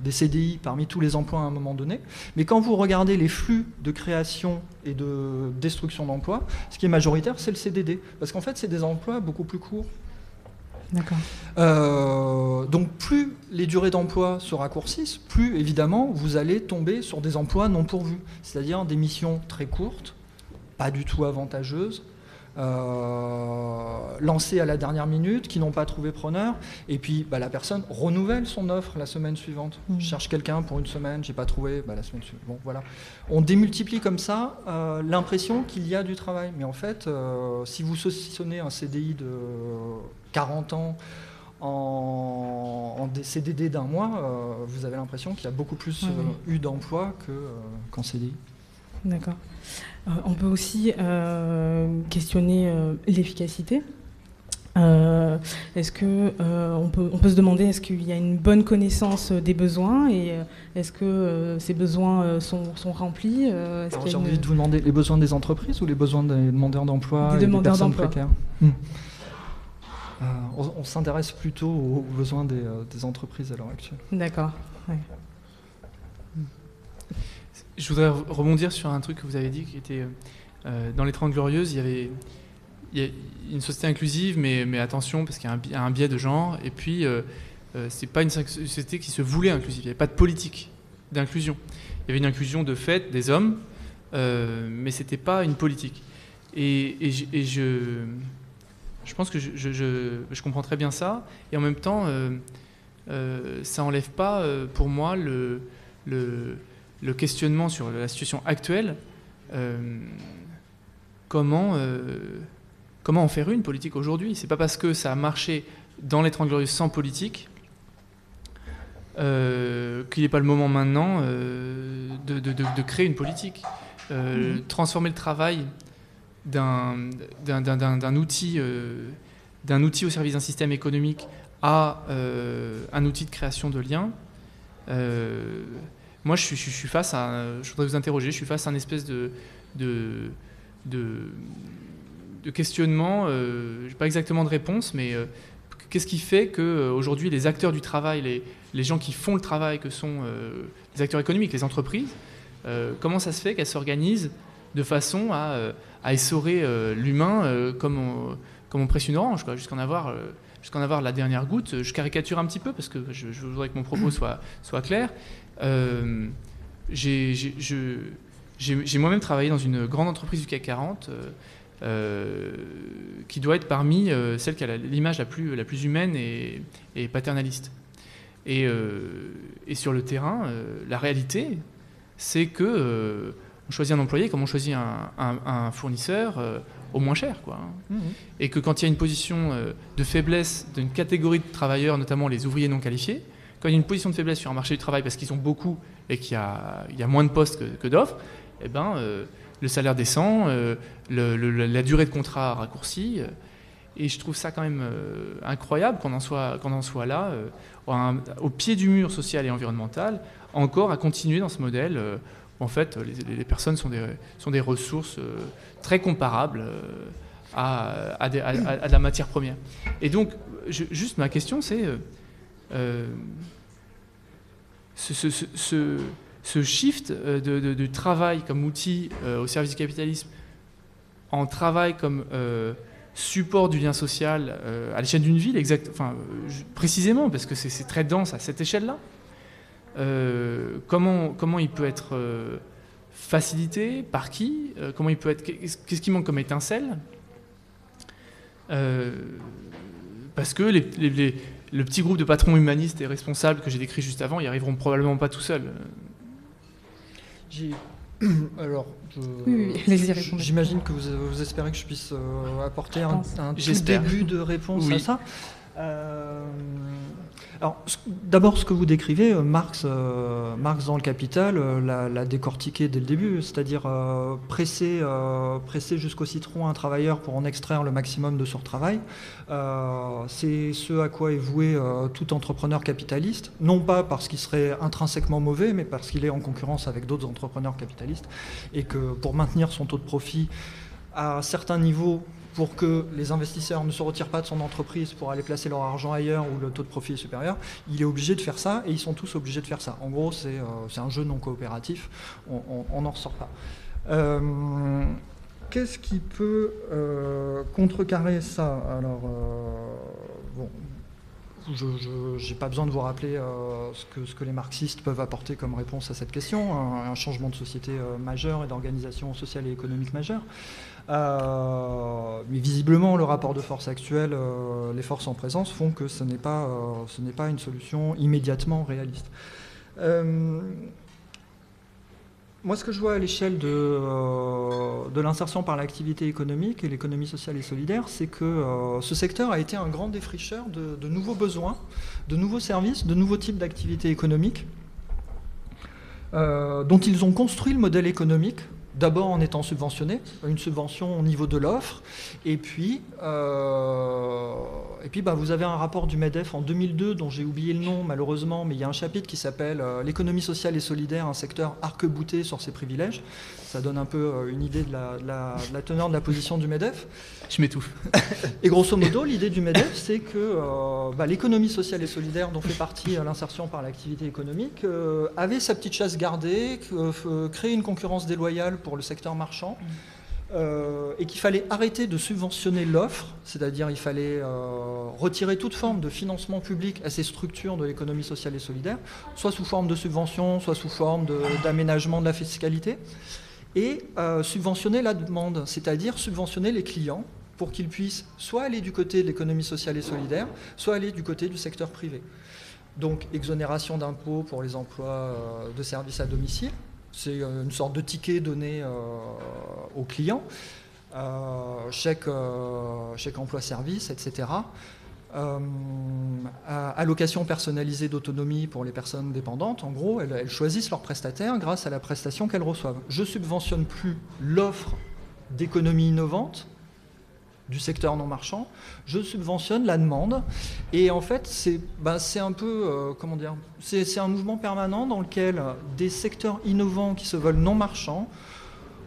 des CDI parmi tous les emplois à un moment donné. Mais quand vous regardez les flux de création et de destruction d'emplois, ce qui est majoritaire, c'est le CDD. Parce qu'en fait, c'est des emplois beaucoup plus courts. D'accord. Euh, donc plus les durées d'emploi se raccourcissent, plus évidemment vous allez tomber sur des emplois non pourvus, c'est-à-dire des missions très courtes, pas du tout avantageuses, euh, lancées à la dernière minute, qui n'ont pas trouvé preneur, et puis bah, la personne renouvelle son offre la semaine suivante. Mmh. Je cherche quelqu'un pour une semaine, j'ai pas trouvé, bah, la semaine suivante. Bon, voilà. On démultiplie comme ça euh, l'impression qu'il y a du travail. Mais en fait, euh, si vous saucissonnez un CDI de 40 ans en, CDD d'un mois, vous avez l'impression qu'il y a beaucoup plus eu d'emplois qu'en CDI. D'accord. Euh, on peut aussi euh, questionner euh, l'efficacité. est-ce que on, peut, on peut se demander est-ce qu'il y a une bonne connaissance des besoins et est-ce que ces besoins sont, remplis J'ai envie de vous demander les besoins des entreprises ou les besoins des demandeurs d'emploi des, et des personnes précaires hmm. on, s'intéresse plutôt aux, besoins des, entreprises à l'heure actuelle. D'accord. Je voudrais rebondir sur un truc que vous avez dit qui était euh, dans les 30 Glorieuses, il y avait une société inclusive, mais, mais attention, parce qu'il y a un, biais de genre, et puis euh, euh, c'est pas une société qui se voulait inclusive, il n'y avait pas de politique d'inclusion. Il y avait une inclusion de fait des hommes, mais c'était pas une politique. Et, je, pense que je, je, je, comprends très bien ça, et en même temps, ça enlève pas pour moi le, le le questionnement sur la situation actuelle, euh, comment, euh, comment en faire une politique aujourd'hui? C'est pas parce que ça a marché dans les Trente sans politique euh, qu'il n'est pas le moment maintenant de, créer une politique. Mhm. Transformer le travail d'un outil, d'un outil au service d'un système économique à un outil de création de liens moi, je suis, face à. Je voudrais vous interroger. Je suis face à un espèce de questionnement. Euh, je n'ai pas exactement de réponse, mais euh, qu'est-ce qui fait qu'aujourd'hui, les acteurs du travail, les, gens qui font le travail, que sont euh, les acteurs économiques, les entreprises, comment ça se fait qu'elles s'organisent de façon à, essorer l'humain comme, on, presse une orange, jusqu'à en avoir avoir la dernière goutte. Je caricature un petit peu parce que je, voudrais que mon propos soit clair. Euh, j'ai moi-même travaillé dans une grande entreprise du CAC 40 euh, euh, qui doit être parmi celles qui a l'image la plus, la plus humaine et, paternaliste. Et, et, sur le terrain, la réalité, c'est que on choisit un employé comme on choisit un, un, fournisseur au moins cher. Quoi. Mmh. Et que quand il y a une position de faiblesse d'une catégorie de travailleurs, notamment les ouvriers non qualifiés, quand il y a une position de faiblesse sur un marché du travail parce qu'ils sont beaucoup et qu'il y, a, moins de postes que, d'offres, eh ben, euh, le salaire descend, euh, la durée de contrat raccourcit. Euh, et je trouve ça quand même incroyable qu'on en soit, en soit là, au pied du mur social et environnemental, encore à continuer dans ce modèle où en fait les, personnes sont des, sont des ressources très comparables à, à, la matière première. Et donc, juste ma question, c'est euh, ce, ce, shift euh, de, travail comme outil euh, au service du capitalisme en travail comme support du lien social à l'échelle d'une ville, enfin, précisément, parce que c'est très dense à cette échelle-là. comment, comment il peut être facilité Par qui Comment il peut être Qu'est-ce qui manque comme étincelle Parce que les, le petit groupe de patrons humanistes et responsables que j'ai décrit juste avant, ils arriveront probablement pas tout seuls. *clears throat* Alors, j'imagine que vous, espérez que je puisse euh, apporter un, un début de réponse à ça. Euh, Alors, d'abord, ce que vous décrivez, euh, Marx, euh, Marx dans le Capital euh, l'a décortiqué dès le début, c'est-à-dire presser, presser jusqu'au citron un travailleur pour en extraire le maximum de son travail. C'est ce à quoi est voué tout entrepreneur capitaliste, non pas parce qu'il serait intrinsèquement mauvais, mais parce qu'il est en concurrence avec d'autres entrepreneurs capitalistes et que pour maintenir son taux de profit à certains niveaux pour que les investisseurs ne se retirent pas de son entreprise pour aller placer leur argent ailleurs où le taux de profit est supérieur, il est obligé de faire ça et ils sont tous obligés de faire ça. En gros, c'est euh, un jeu non coopératif, on n'en ressort pas. Euh, qu'est-ce qui peut euh, contrecarrer ça? Alors, bon, je n'ai pas besoin de vous rappeler ce, que, les marxistes peuvent apporter comme réponse à cette question, un, un changement de société majeur et d'organisation sociale et économique majeure. Euh, mais visiblement, le rapport de force actuel, euh, les forces en présence font que ce n'est pas, euh, ce n'est pas une solution immédiatement réaliste. moi, ce que je vois à l'échelle de, de l'insertion par l'activité économique et l'économie sociale et solidaire, c'est que ce secteur a été un grand défricheur de, de, nouveaux besoins, de nouveaux services, de nouveaux types d'activités économiques, dont ils ont construit le modèle économique D'abord en étant subventionné, une subvention au niveau de l'offre, et puis, euh, et puis bah, vous avez un rapport du MEDEF en 2002 dont j'ai oublié le nom malheureusement, mais il y a un chapitre qui s'appelle euh, L'économie sociale et solidaire, un secteur arc-bouté sur ses privilèges. Ça donne un peu euh, une idée de la, teneur de la position du MEDEF. Je m'étouffe. *laughs* et grosso modo, l'idée du MEDEF, c'est que bah, l'économie sociale et solidaire dont fait partie l'insertion par l'activité économique avait sa petite chasse gardée, créer une concurrence déloyale pour le secteur marchand. Euh, et qu'il fallait arrêter de subventionner l'offre, c'est-à-dire il fallait euh, retirer toute forme de financement public à ces structures de l'économie sociale et solidaire, soit sous forme de subvention, soit sous forme d'aménagement de, la fiscalité, et euh, subventionner la demande, c'est-à-dire subventionner les clients pour qu'ils puissent soit aller du côté de l'économie sociale et solidaire, soit aller du côté du secteur privé. Donc exonération d'impôts pour les emplois de services à domicile, c'est euh, une sorte de ticket donné euh, aux clients, euh, chèque, emploi-service, etc. allocation personnalisée d'autonomie pour les personnes dépendantes. En gros, elles, choisissent leur prestataire grâce à la prestation qu'elles reçoivent. Je subventionne plus l'offre d'économie innovante, du secteur non marchand, je subventionne la demande. Et en fait, c'est bah, un peu, euh, comment dire, c'est un mouvement permanent dans lequel des secteurs innovants qui se veulent non marchands,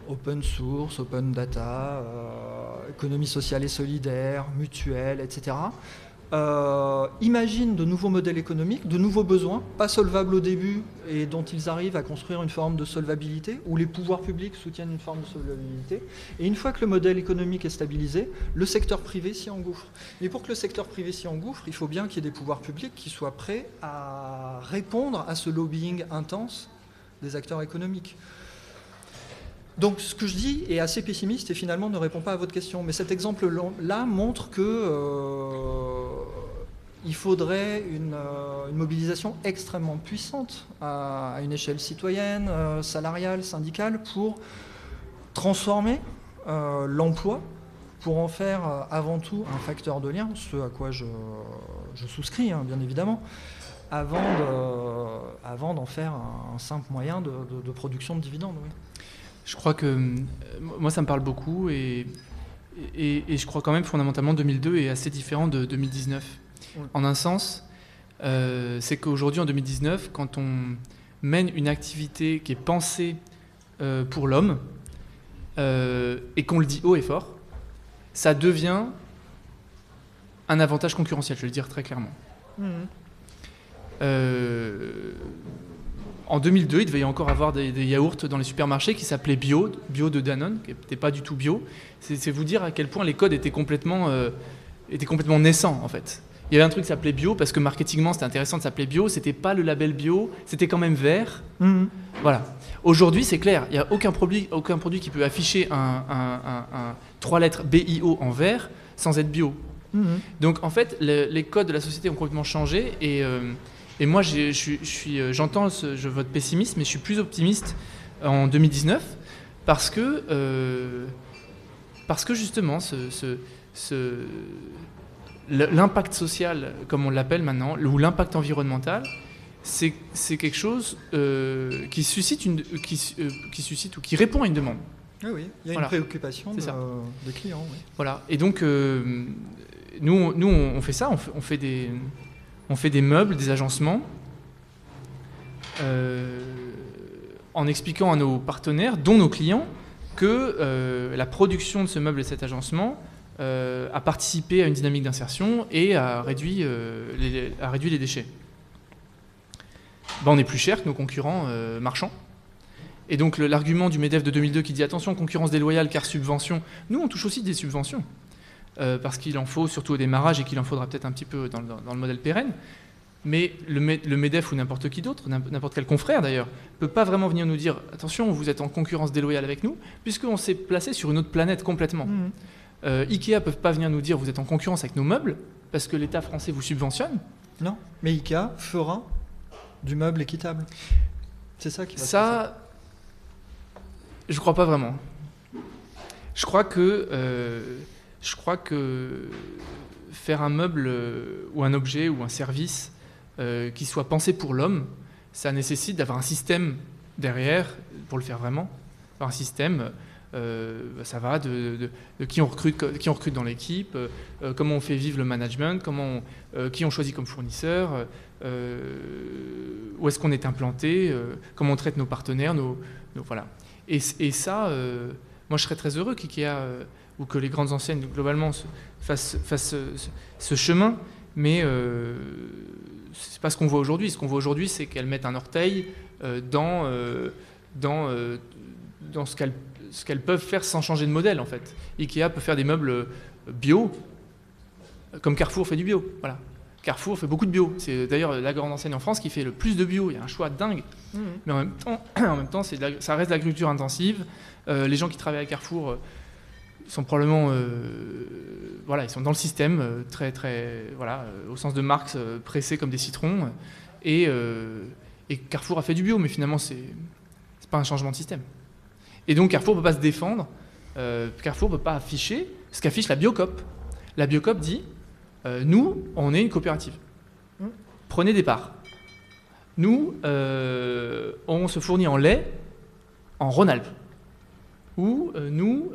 open source, open data, euh, économie sociale et solidaire, mutuelle, etc., euh, imaginent de nouveaux modèles économiques, de nouveaux besoins, pas solvables au début et dont ils arrivent à construire une forme de solvabilité, où les pouvoirs publics soutiennent une forme de solvabilité. Et une fois que le modèle économique est stabilisé, le secteur privé s'y engouffre. Mais pour que le secteur privé s'y engouffre, il faut bien qu'il y ait des pouvoirs publics qui soient prêts à répondre à ce lobbying intense des acteurs économiques. Donc ce que je dis est assez pessimiste et finalement ne répond pas à votre question. Mais cet exemple-là montre que euh, il faudrait une, euh, mobilisation extrêmement puissante à, une échelle citoyenne, euh, salariale, syndicale, pour transformer l'emploi, pour en faire avant tout un facteur de lien, ce à quoi je, souscris hein, bien évidemment, avant d'en faire un, simple moyen de, production de dividendes. Je crois que euh, moi, ça me parle beaucoup et, et, je crois quand même fondamentalement 2002 est assez différent de 2019. En un sens, euh, c'est qu'aujourd'hui, en 2019, quand on mène une activité qui est pensée euh, pour l'homme et qu'on le dit haut et fort, ça devient un avantage concurrentiel, je vais le dire très clairement. Mmh. En 2002, il devait y encore avoir des, yaourts dans les supermarchés qui s'appelaient bio, bio de Danone, qui n'étaient pas du tout bio. C'est vous dire à quel point les codes étaient complètement, euh, étaient complètement naissants en fait. Il y avait un truc qui s'appelait bio parce que marketingement c'était intéressant de s'appeler bio. C'était pas le label bio, c'était quand même vert. Mhm. Voilà. Aujourd'hui c'est clair, il n'y a aucun produit, aucun produit qui peut afficher un, 3 lettres BIO en vert sans être bio. Mhm. Donc en fait les codes de la société ont complètement changé et euh, et moi, euh, j'entends votre pessimisme, mais je suis plus optimiste en 2019 parce que, euh, parce que justement, ce, l'impact social, comme on l'appelle maintenant, ou l'impact environnemental, c'est quelque chose euh, qui, suscite une, qui, euh, qui, suscite ou qui répond à une demande. Oui, oui. il y a une préoccupation des clients. Voilà, et donc nous, nous on fait ça, on fait, on fait, des, on fait des meubles, des agencements, en expliquant à nos partenaires, dont nos clients, que la production de ce meuble et cet agencement a participé à une dynamique d'insertion et a réduit, les, déchets. Bah, on est plus cher que nos concurrents euh, marchands. Et donc l'argument du MEDEF de 2002 qui dit attention, concurrence déloyale car subvention, nous on touche aussi des subventions. Euh, parce qu'il en faut surtout au démarrage et qu'il en faudra peut-être un petit peu dans, le modèle pérenne. Mais le, MEDEF ou n'importe qui d'autre, n'importe quel confrère d'ailleurs, ne peut pas vraiment venir nous dire attention, vous êtes en concurrence déloyale avec nous, puisqu'on s'est placé sur une autre planète complètement. Mmh. Euh, Ikea ne peuvent pas venir nous dire vous êtes en concurrence avec nos meubles, parce que l'État français vous subventionne. Non, mais Ikea fera du meuble équitable. C'est ça qui va Ça, je crois pas vraiment. Je crois que, euh, je crois que faire un meuble euh, ou un objet ou un service euh, qui soit pensé pour l'homme, ça nécessite d'avoir un système derrière pour le faire vraiment. un système euh, bah, ça va de, qui, on recrute, qui on recrute dans l'équipe, comment on fait vivre le management, comment qui on choisit comme fournisseur, où est-ce qu'on est implanté, comment on traite nos partenaires, nos, voilà. Et, ça, moi je serais très heureux qu'IKEA ou que les grandes enseignes globalement fassent, ce, chemin, mais c'est pas ce qu'on voit aujourd'hui. Ce qu'on voit aujourd'hui, c'est qu'elles mettent un orteil dans, dans, dans ce qu'elles ce peuvent faire sans changer de modèle en fait. Ikea peut faire des meubles euh, bio, comme Carrefour fait du bio. Voilà. Carrefour fait beaucoup de bio. C'est d'ailleurs la grande enseigne en France qui fait le plus de bio. Il y a un choix dingue. Mmh. Mais en même temps, *clears throat* en même temps ça reste l'agriculture intensive. Euh, les gens qui travaillent à Carrefour euh, sont probablement, voilà, ils sont dans le système, très, très, voilà, au sens de Marx, pressés comme des citrons. Et, Carrefour a fait du bio, mais finalement, c'est pas un changement de système. Et donc Carrefour ne peut pas se défendre, euh, Carrefour ne peut pas afficher ce qu'affiche la Biocop. La Biocop dit, euh, nous, on est une coopérative. Prenez des parts. Nous, euh, on se fournit en lait en Rhône-Alpes. Ou nous,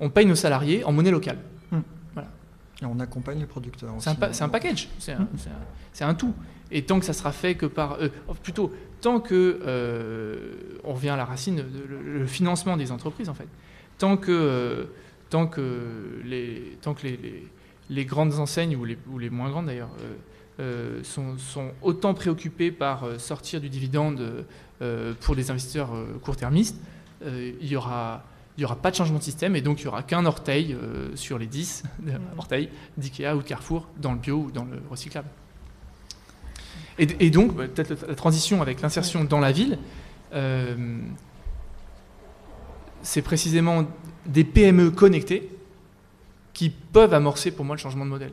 on paye nos salariés en monnaie locale. Mmh. Voilà. Et on accompagne les producteurs. C'est un, package, c'est un, un, tout. Et tant que ça sera fait que par... plutôt, tant que euh, on revient à la racine, le, financement des entreprises en fait, tant que euh, tant que les tant que les, les, grandes enseignes ou les, ou les moins grandes d'ailleurs euh, sont, sont, autant préoccupées par sortir du dividende pour les investisseurs court-termistes, il y aura il n'y aura pas de changement de système et donc il n'y aura qu'un orteil sur les 10 mmh. orteils d'IKEA ou de Carrefour dans le bio ou dans le recyclable. Et, donc, bah, peut-être la transition avec l'insertion dans la ville, euh, c'est précisément des PME connectés qui peuvent amorcer pour moi le changement de modèle.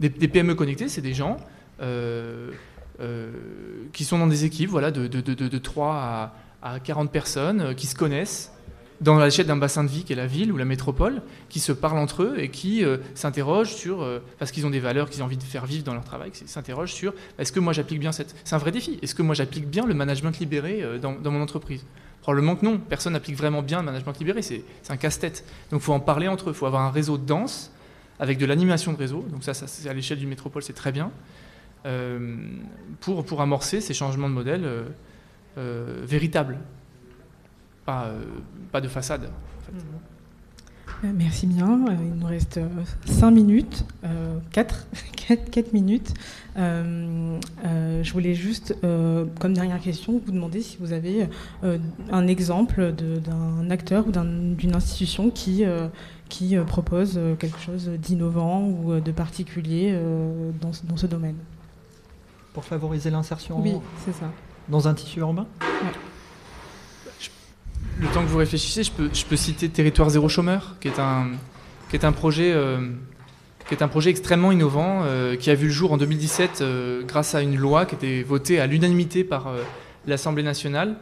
Des, PME connectés, c'est des gens euh, euh, qui sont dans des équipes voilà, de, de, 3 à, à 40 personnes, qui se connaissent, dans l'échelle d'un bassin de vie qui est la ville ou la métropole, qui se parlent entre eux et qui euh, s'interrogent sur, euh, parce qu'ils ont des valeurs qu'ils ont envie de faire vivre dans leur travail, s'interrogent sur est-ce que moi j'applique bien cette. C'est un vrai défi. Est-ce que moi j'applique bien le management libéré euh, dans, mon entreprise? Probablement que non. Personne n'applique vraiment bien le management libéré. C'est un casse-tête. Donc il faut en parler entre eux. Il faut avoir un réseau dense avec de l'animation de réseau. Donc ça, ça à l'échelle du métropole, c'est très bien. pour, pour amorcer ces changements de modèle véritables pas, euh, pas de façade. Euh, merci bien. Euh, il nous reste 5 minutes, 4, 4, *laughs* minutes. je voulais juste, comme dernière question, vous demander si vous avez un exemple d'un acteur ou d'une institution qui, qui propose quelque chose d'innovant ou de particulier dans, dans, ce domaine. Pour favoriser l'insertion oui, c'est ça. dans un tissu urbain? Le temps que vous réfléchissez, je peux, citer Territoire zéro chômeur, qui est un, qui euh, qui projet extrêmement innovant, euh, qui a vu le jour en 2017 euh, grâce à une loi qui était votée à l'unanimité par l'Assemblée nationale.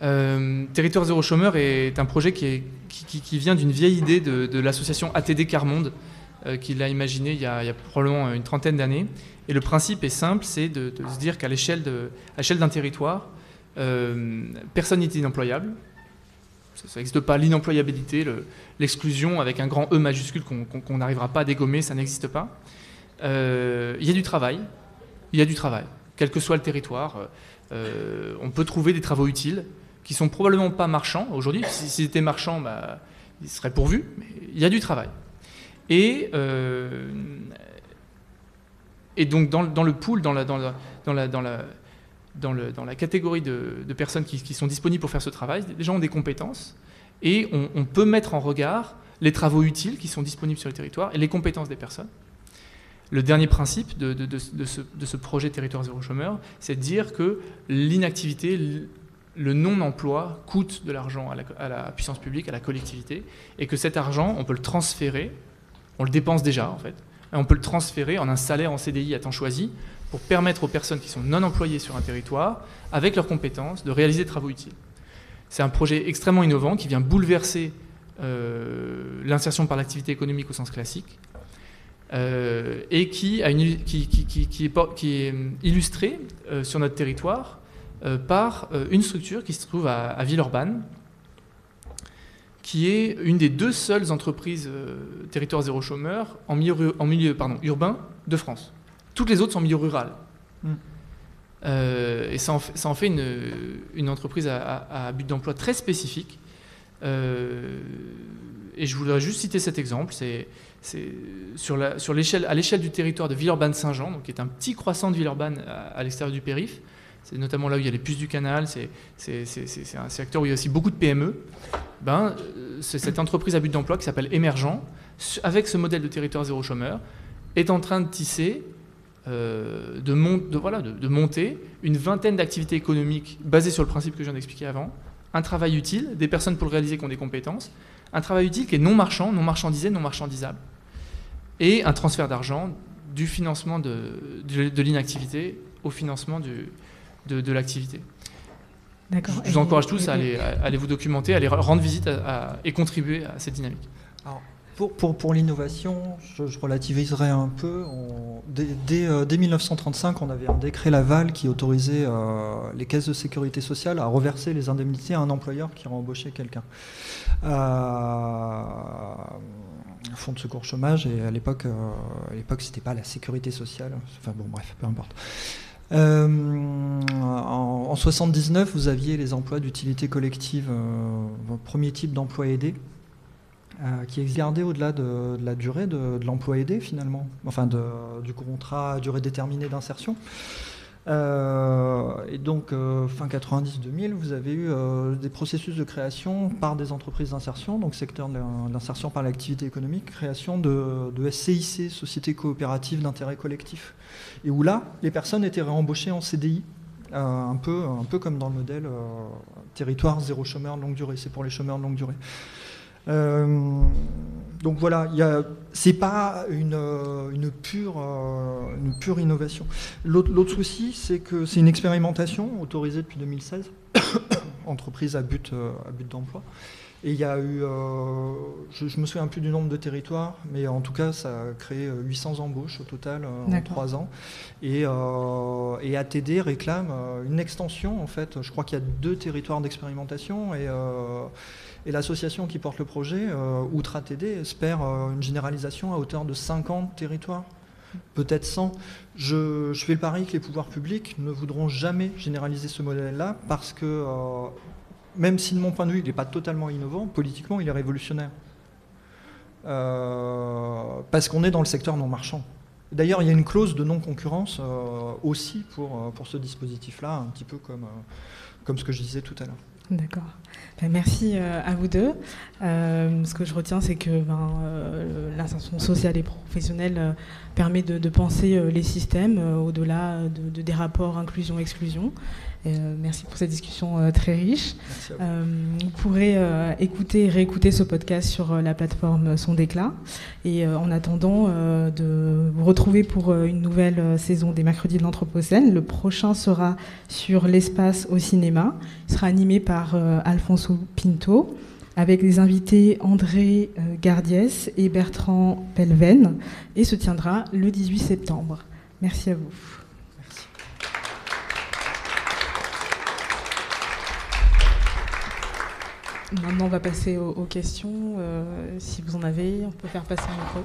Territoire zéro chômeur est un projet qui, qui, qui vient d'une vieille idée de, de l'association ATD Carmonde, qu'il a imaginé il y a, probablement une trentaine d'années. Et le principe est simple, c'est de, se dire qu'à l'échelle d'un territoire, personne n'est inemployable. Ça n'existe pas, l'inemployabilité, l'exclusion avec un grand E majuscule qu'on n'arrivera pas à dégommer, ça n'existe pas. Il y a du travail, il y a du travail, quel que soit le territoire. on peut trouver des travaux utiles qui sont probablement pas marchands aujourd'hui. S'ils étaient marchands, bah, ils seraient pourvus, il y a du travail. Et, euh, donc dans, le pool, dans la, dans la catégorie de, personnes qui, sont disponibles pour faire ce travail, les gens ont des compétences et on, peut mettre en regard les travaux utiles qui sont disponibles sur le territoire et les compétences des personnes. Le dernier principe de, ce, projet Territoire zéro chômeur, c'est de dire que l'inactivité, le non-emploi coûte de l'argent à, la, puissance publique, à la collectivité, et que cet argent, on peut le transférer, on le dépense déjà en fait, on peut le transférer en un salaire en CDI à temps choisi pour permettre aux personnes qui sont non employées sur un territoire, avec leurs compétences, de réaliser des travaux utiles. C'est un projet extrêmement innovant qui vient bouleverser euh, l'insertion par l'activité économique au sens classique, euh, et qui, est, illustré sur notre territoire euh, par une structure qui se trouve à, Villeurbanne, qui est une des deux seules entreprises territoire zéro chômeur en milieu, urbain de France. Toutes les autres sont en milieu rural. Mm. et ça en fait, une, une, entreprise à, but d'emploi très spécifique. et je voudrais juste citer cet exemple. C'est sur à l'échelle du territoire de Villeurbanne-Saint-Jean, qui est un petit croissant de Villeurbanne à, à l'extérieur du périph', c'est notamment là où il y a les puces du canal, c'est un secteur où il y a aussi beaucoup de PME, ben, euh, c'est cette entreprise à but d'emploi qui s'appelle Émergent, avec ce modèle de territoire zéro chômeur, est en train de tisser, euh, de, voilà, de, monter une vingtaine d'activités économiques basées sur le principe que je viens d'expliquer avant, un travail utile, des personnes pour le réaliser qui ont des compétences, un travail utile qui est non marchand, non marchandisé, non marchandisable, et un transfert d'argent du financement de, de l'inactivité au financement du, de, l'activité. Je vous encourage tous à aller, vous documenter, à aller rendre visite et contribuer à cette dynamique. Pour, l'innovation, je, relativiserai un peu. dès, 1935, euh, on avait un décret Laval qui autorisait euh, les caisses de sécurité sociale à reverser les indemnités à un employeur qui embauché quelqu'un. Euh, fonds de secours chômage, et à l'époque, euh, à l'époque, c'était pas la sécurité sociale. Enfin bon, bref, peu importe. En, 1979, vous aviez les emplois d'utilité collective, premier type d'emploi aidé, euh, qui est gardé au-delà de, la durée de, l'emploi aidé finalement, enfin du contrat à durée déterminée d'insertion. et donc, fin 90-2000, vous avez eu des processus de création par des entreprises d'insertion, donc secteur de l'insertion par l'activité économique, création de, SCIC, Société coopérative d'intérêt collectif et où là, les personnes étaient réembauchées en CDI, euh, un, peu, un peu comme dans le modèle euh, territoire zéro chômeur de longue durée, c'est pour les chômeurs de longue durée. Euh, donc voilà, c'est pas une, une, pure, une pure innovation. L'autre souci, c'est que c'est une expérimentation autorisée depuis 2016, *coughs* entreprise à but, à but d'emploi. Et il y a eu, euh, je ne me souviens plus du nombre de territoires, mais en tout cas, ça a créé 800 euh, embauches au total euh, en trois ans. Et, et, ATD réclame une extension, en fait. Je crois qu'il y a deux territoires d'expérimentation et, et l'association qui porte le projet, outre ATD, espère une généralisation à hauteur de 50 territoires peut-être 100. Je, fais le pari que les pouvoirs publics ne voudront jamais généraliser ce modèle-là parce que même si de mon point de vue, il n'est pas totalement innovant, politiquement, il est révolutionnaire. Euh, parce qu'on est dans le secteur non marchand. D'ailleurs, il y a une clause de non-concurrence euh, aussi pour, euh, pour ce dispositif-là, un petit peu comme, comme ce que je disais tout à l'heure. D'accord. Ben, merci à vous deux. ce que je retiens, c'est que ben, l'insertion sociale et professionnelle permet de, penser les systèmes au-delà de, des rapports inclusion-exclusion. Euh, merci pour cette discussion euh, très riche. Euh, vous pourrez écouter et réécouter ce podcast sur la plateforme Son Déclat. Et en attendant de vous retrouver pour une nouvelle saison des Mercredis de l'Anthropocène, le prochain sera sur l'espace au cinéma. Il sera animé par Alfonso Pinto. avec les invités André Gardiès et Bertrand Pelven et se tiendra le 18 septembre. Merci à vous. Maintenant, on va passer aux, questions. si vous en avez, on peut faire passer un micro.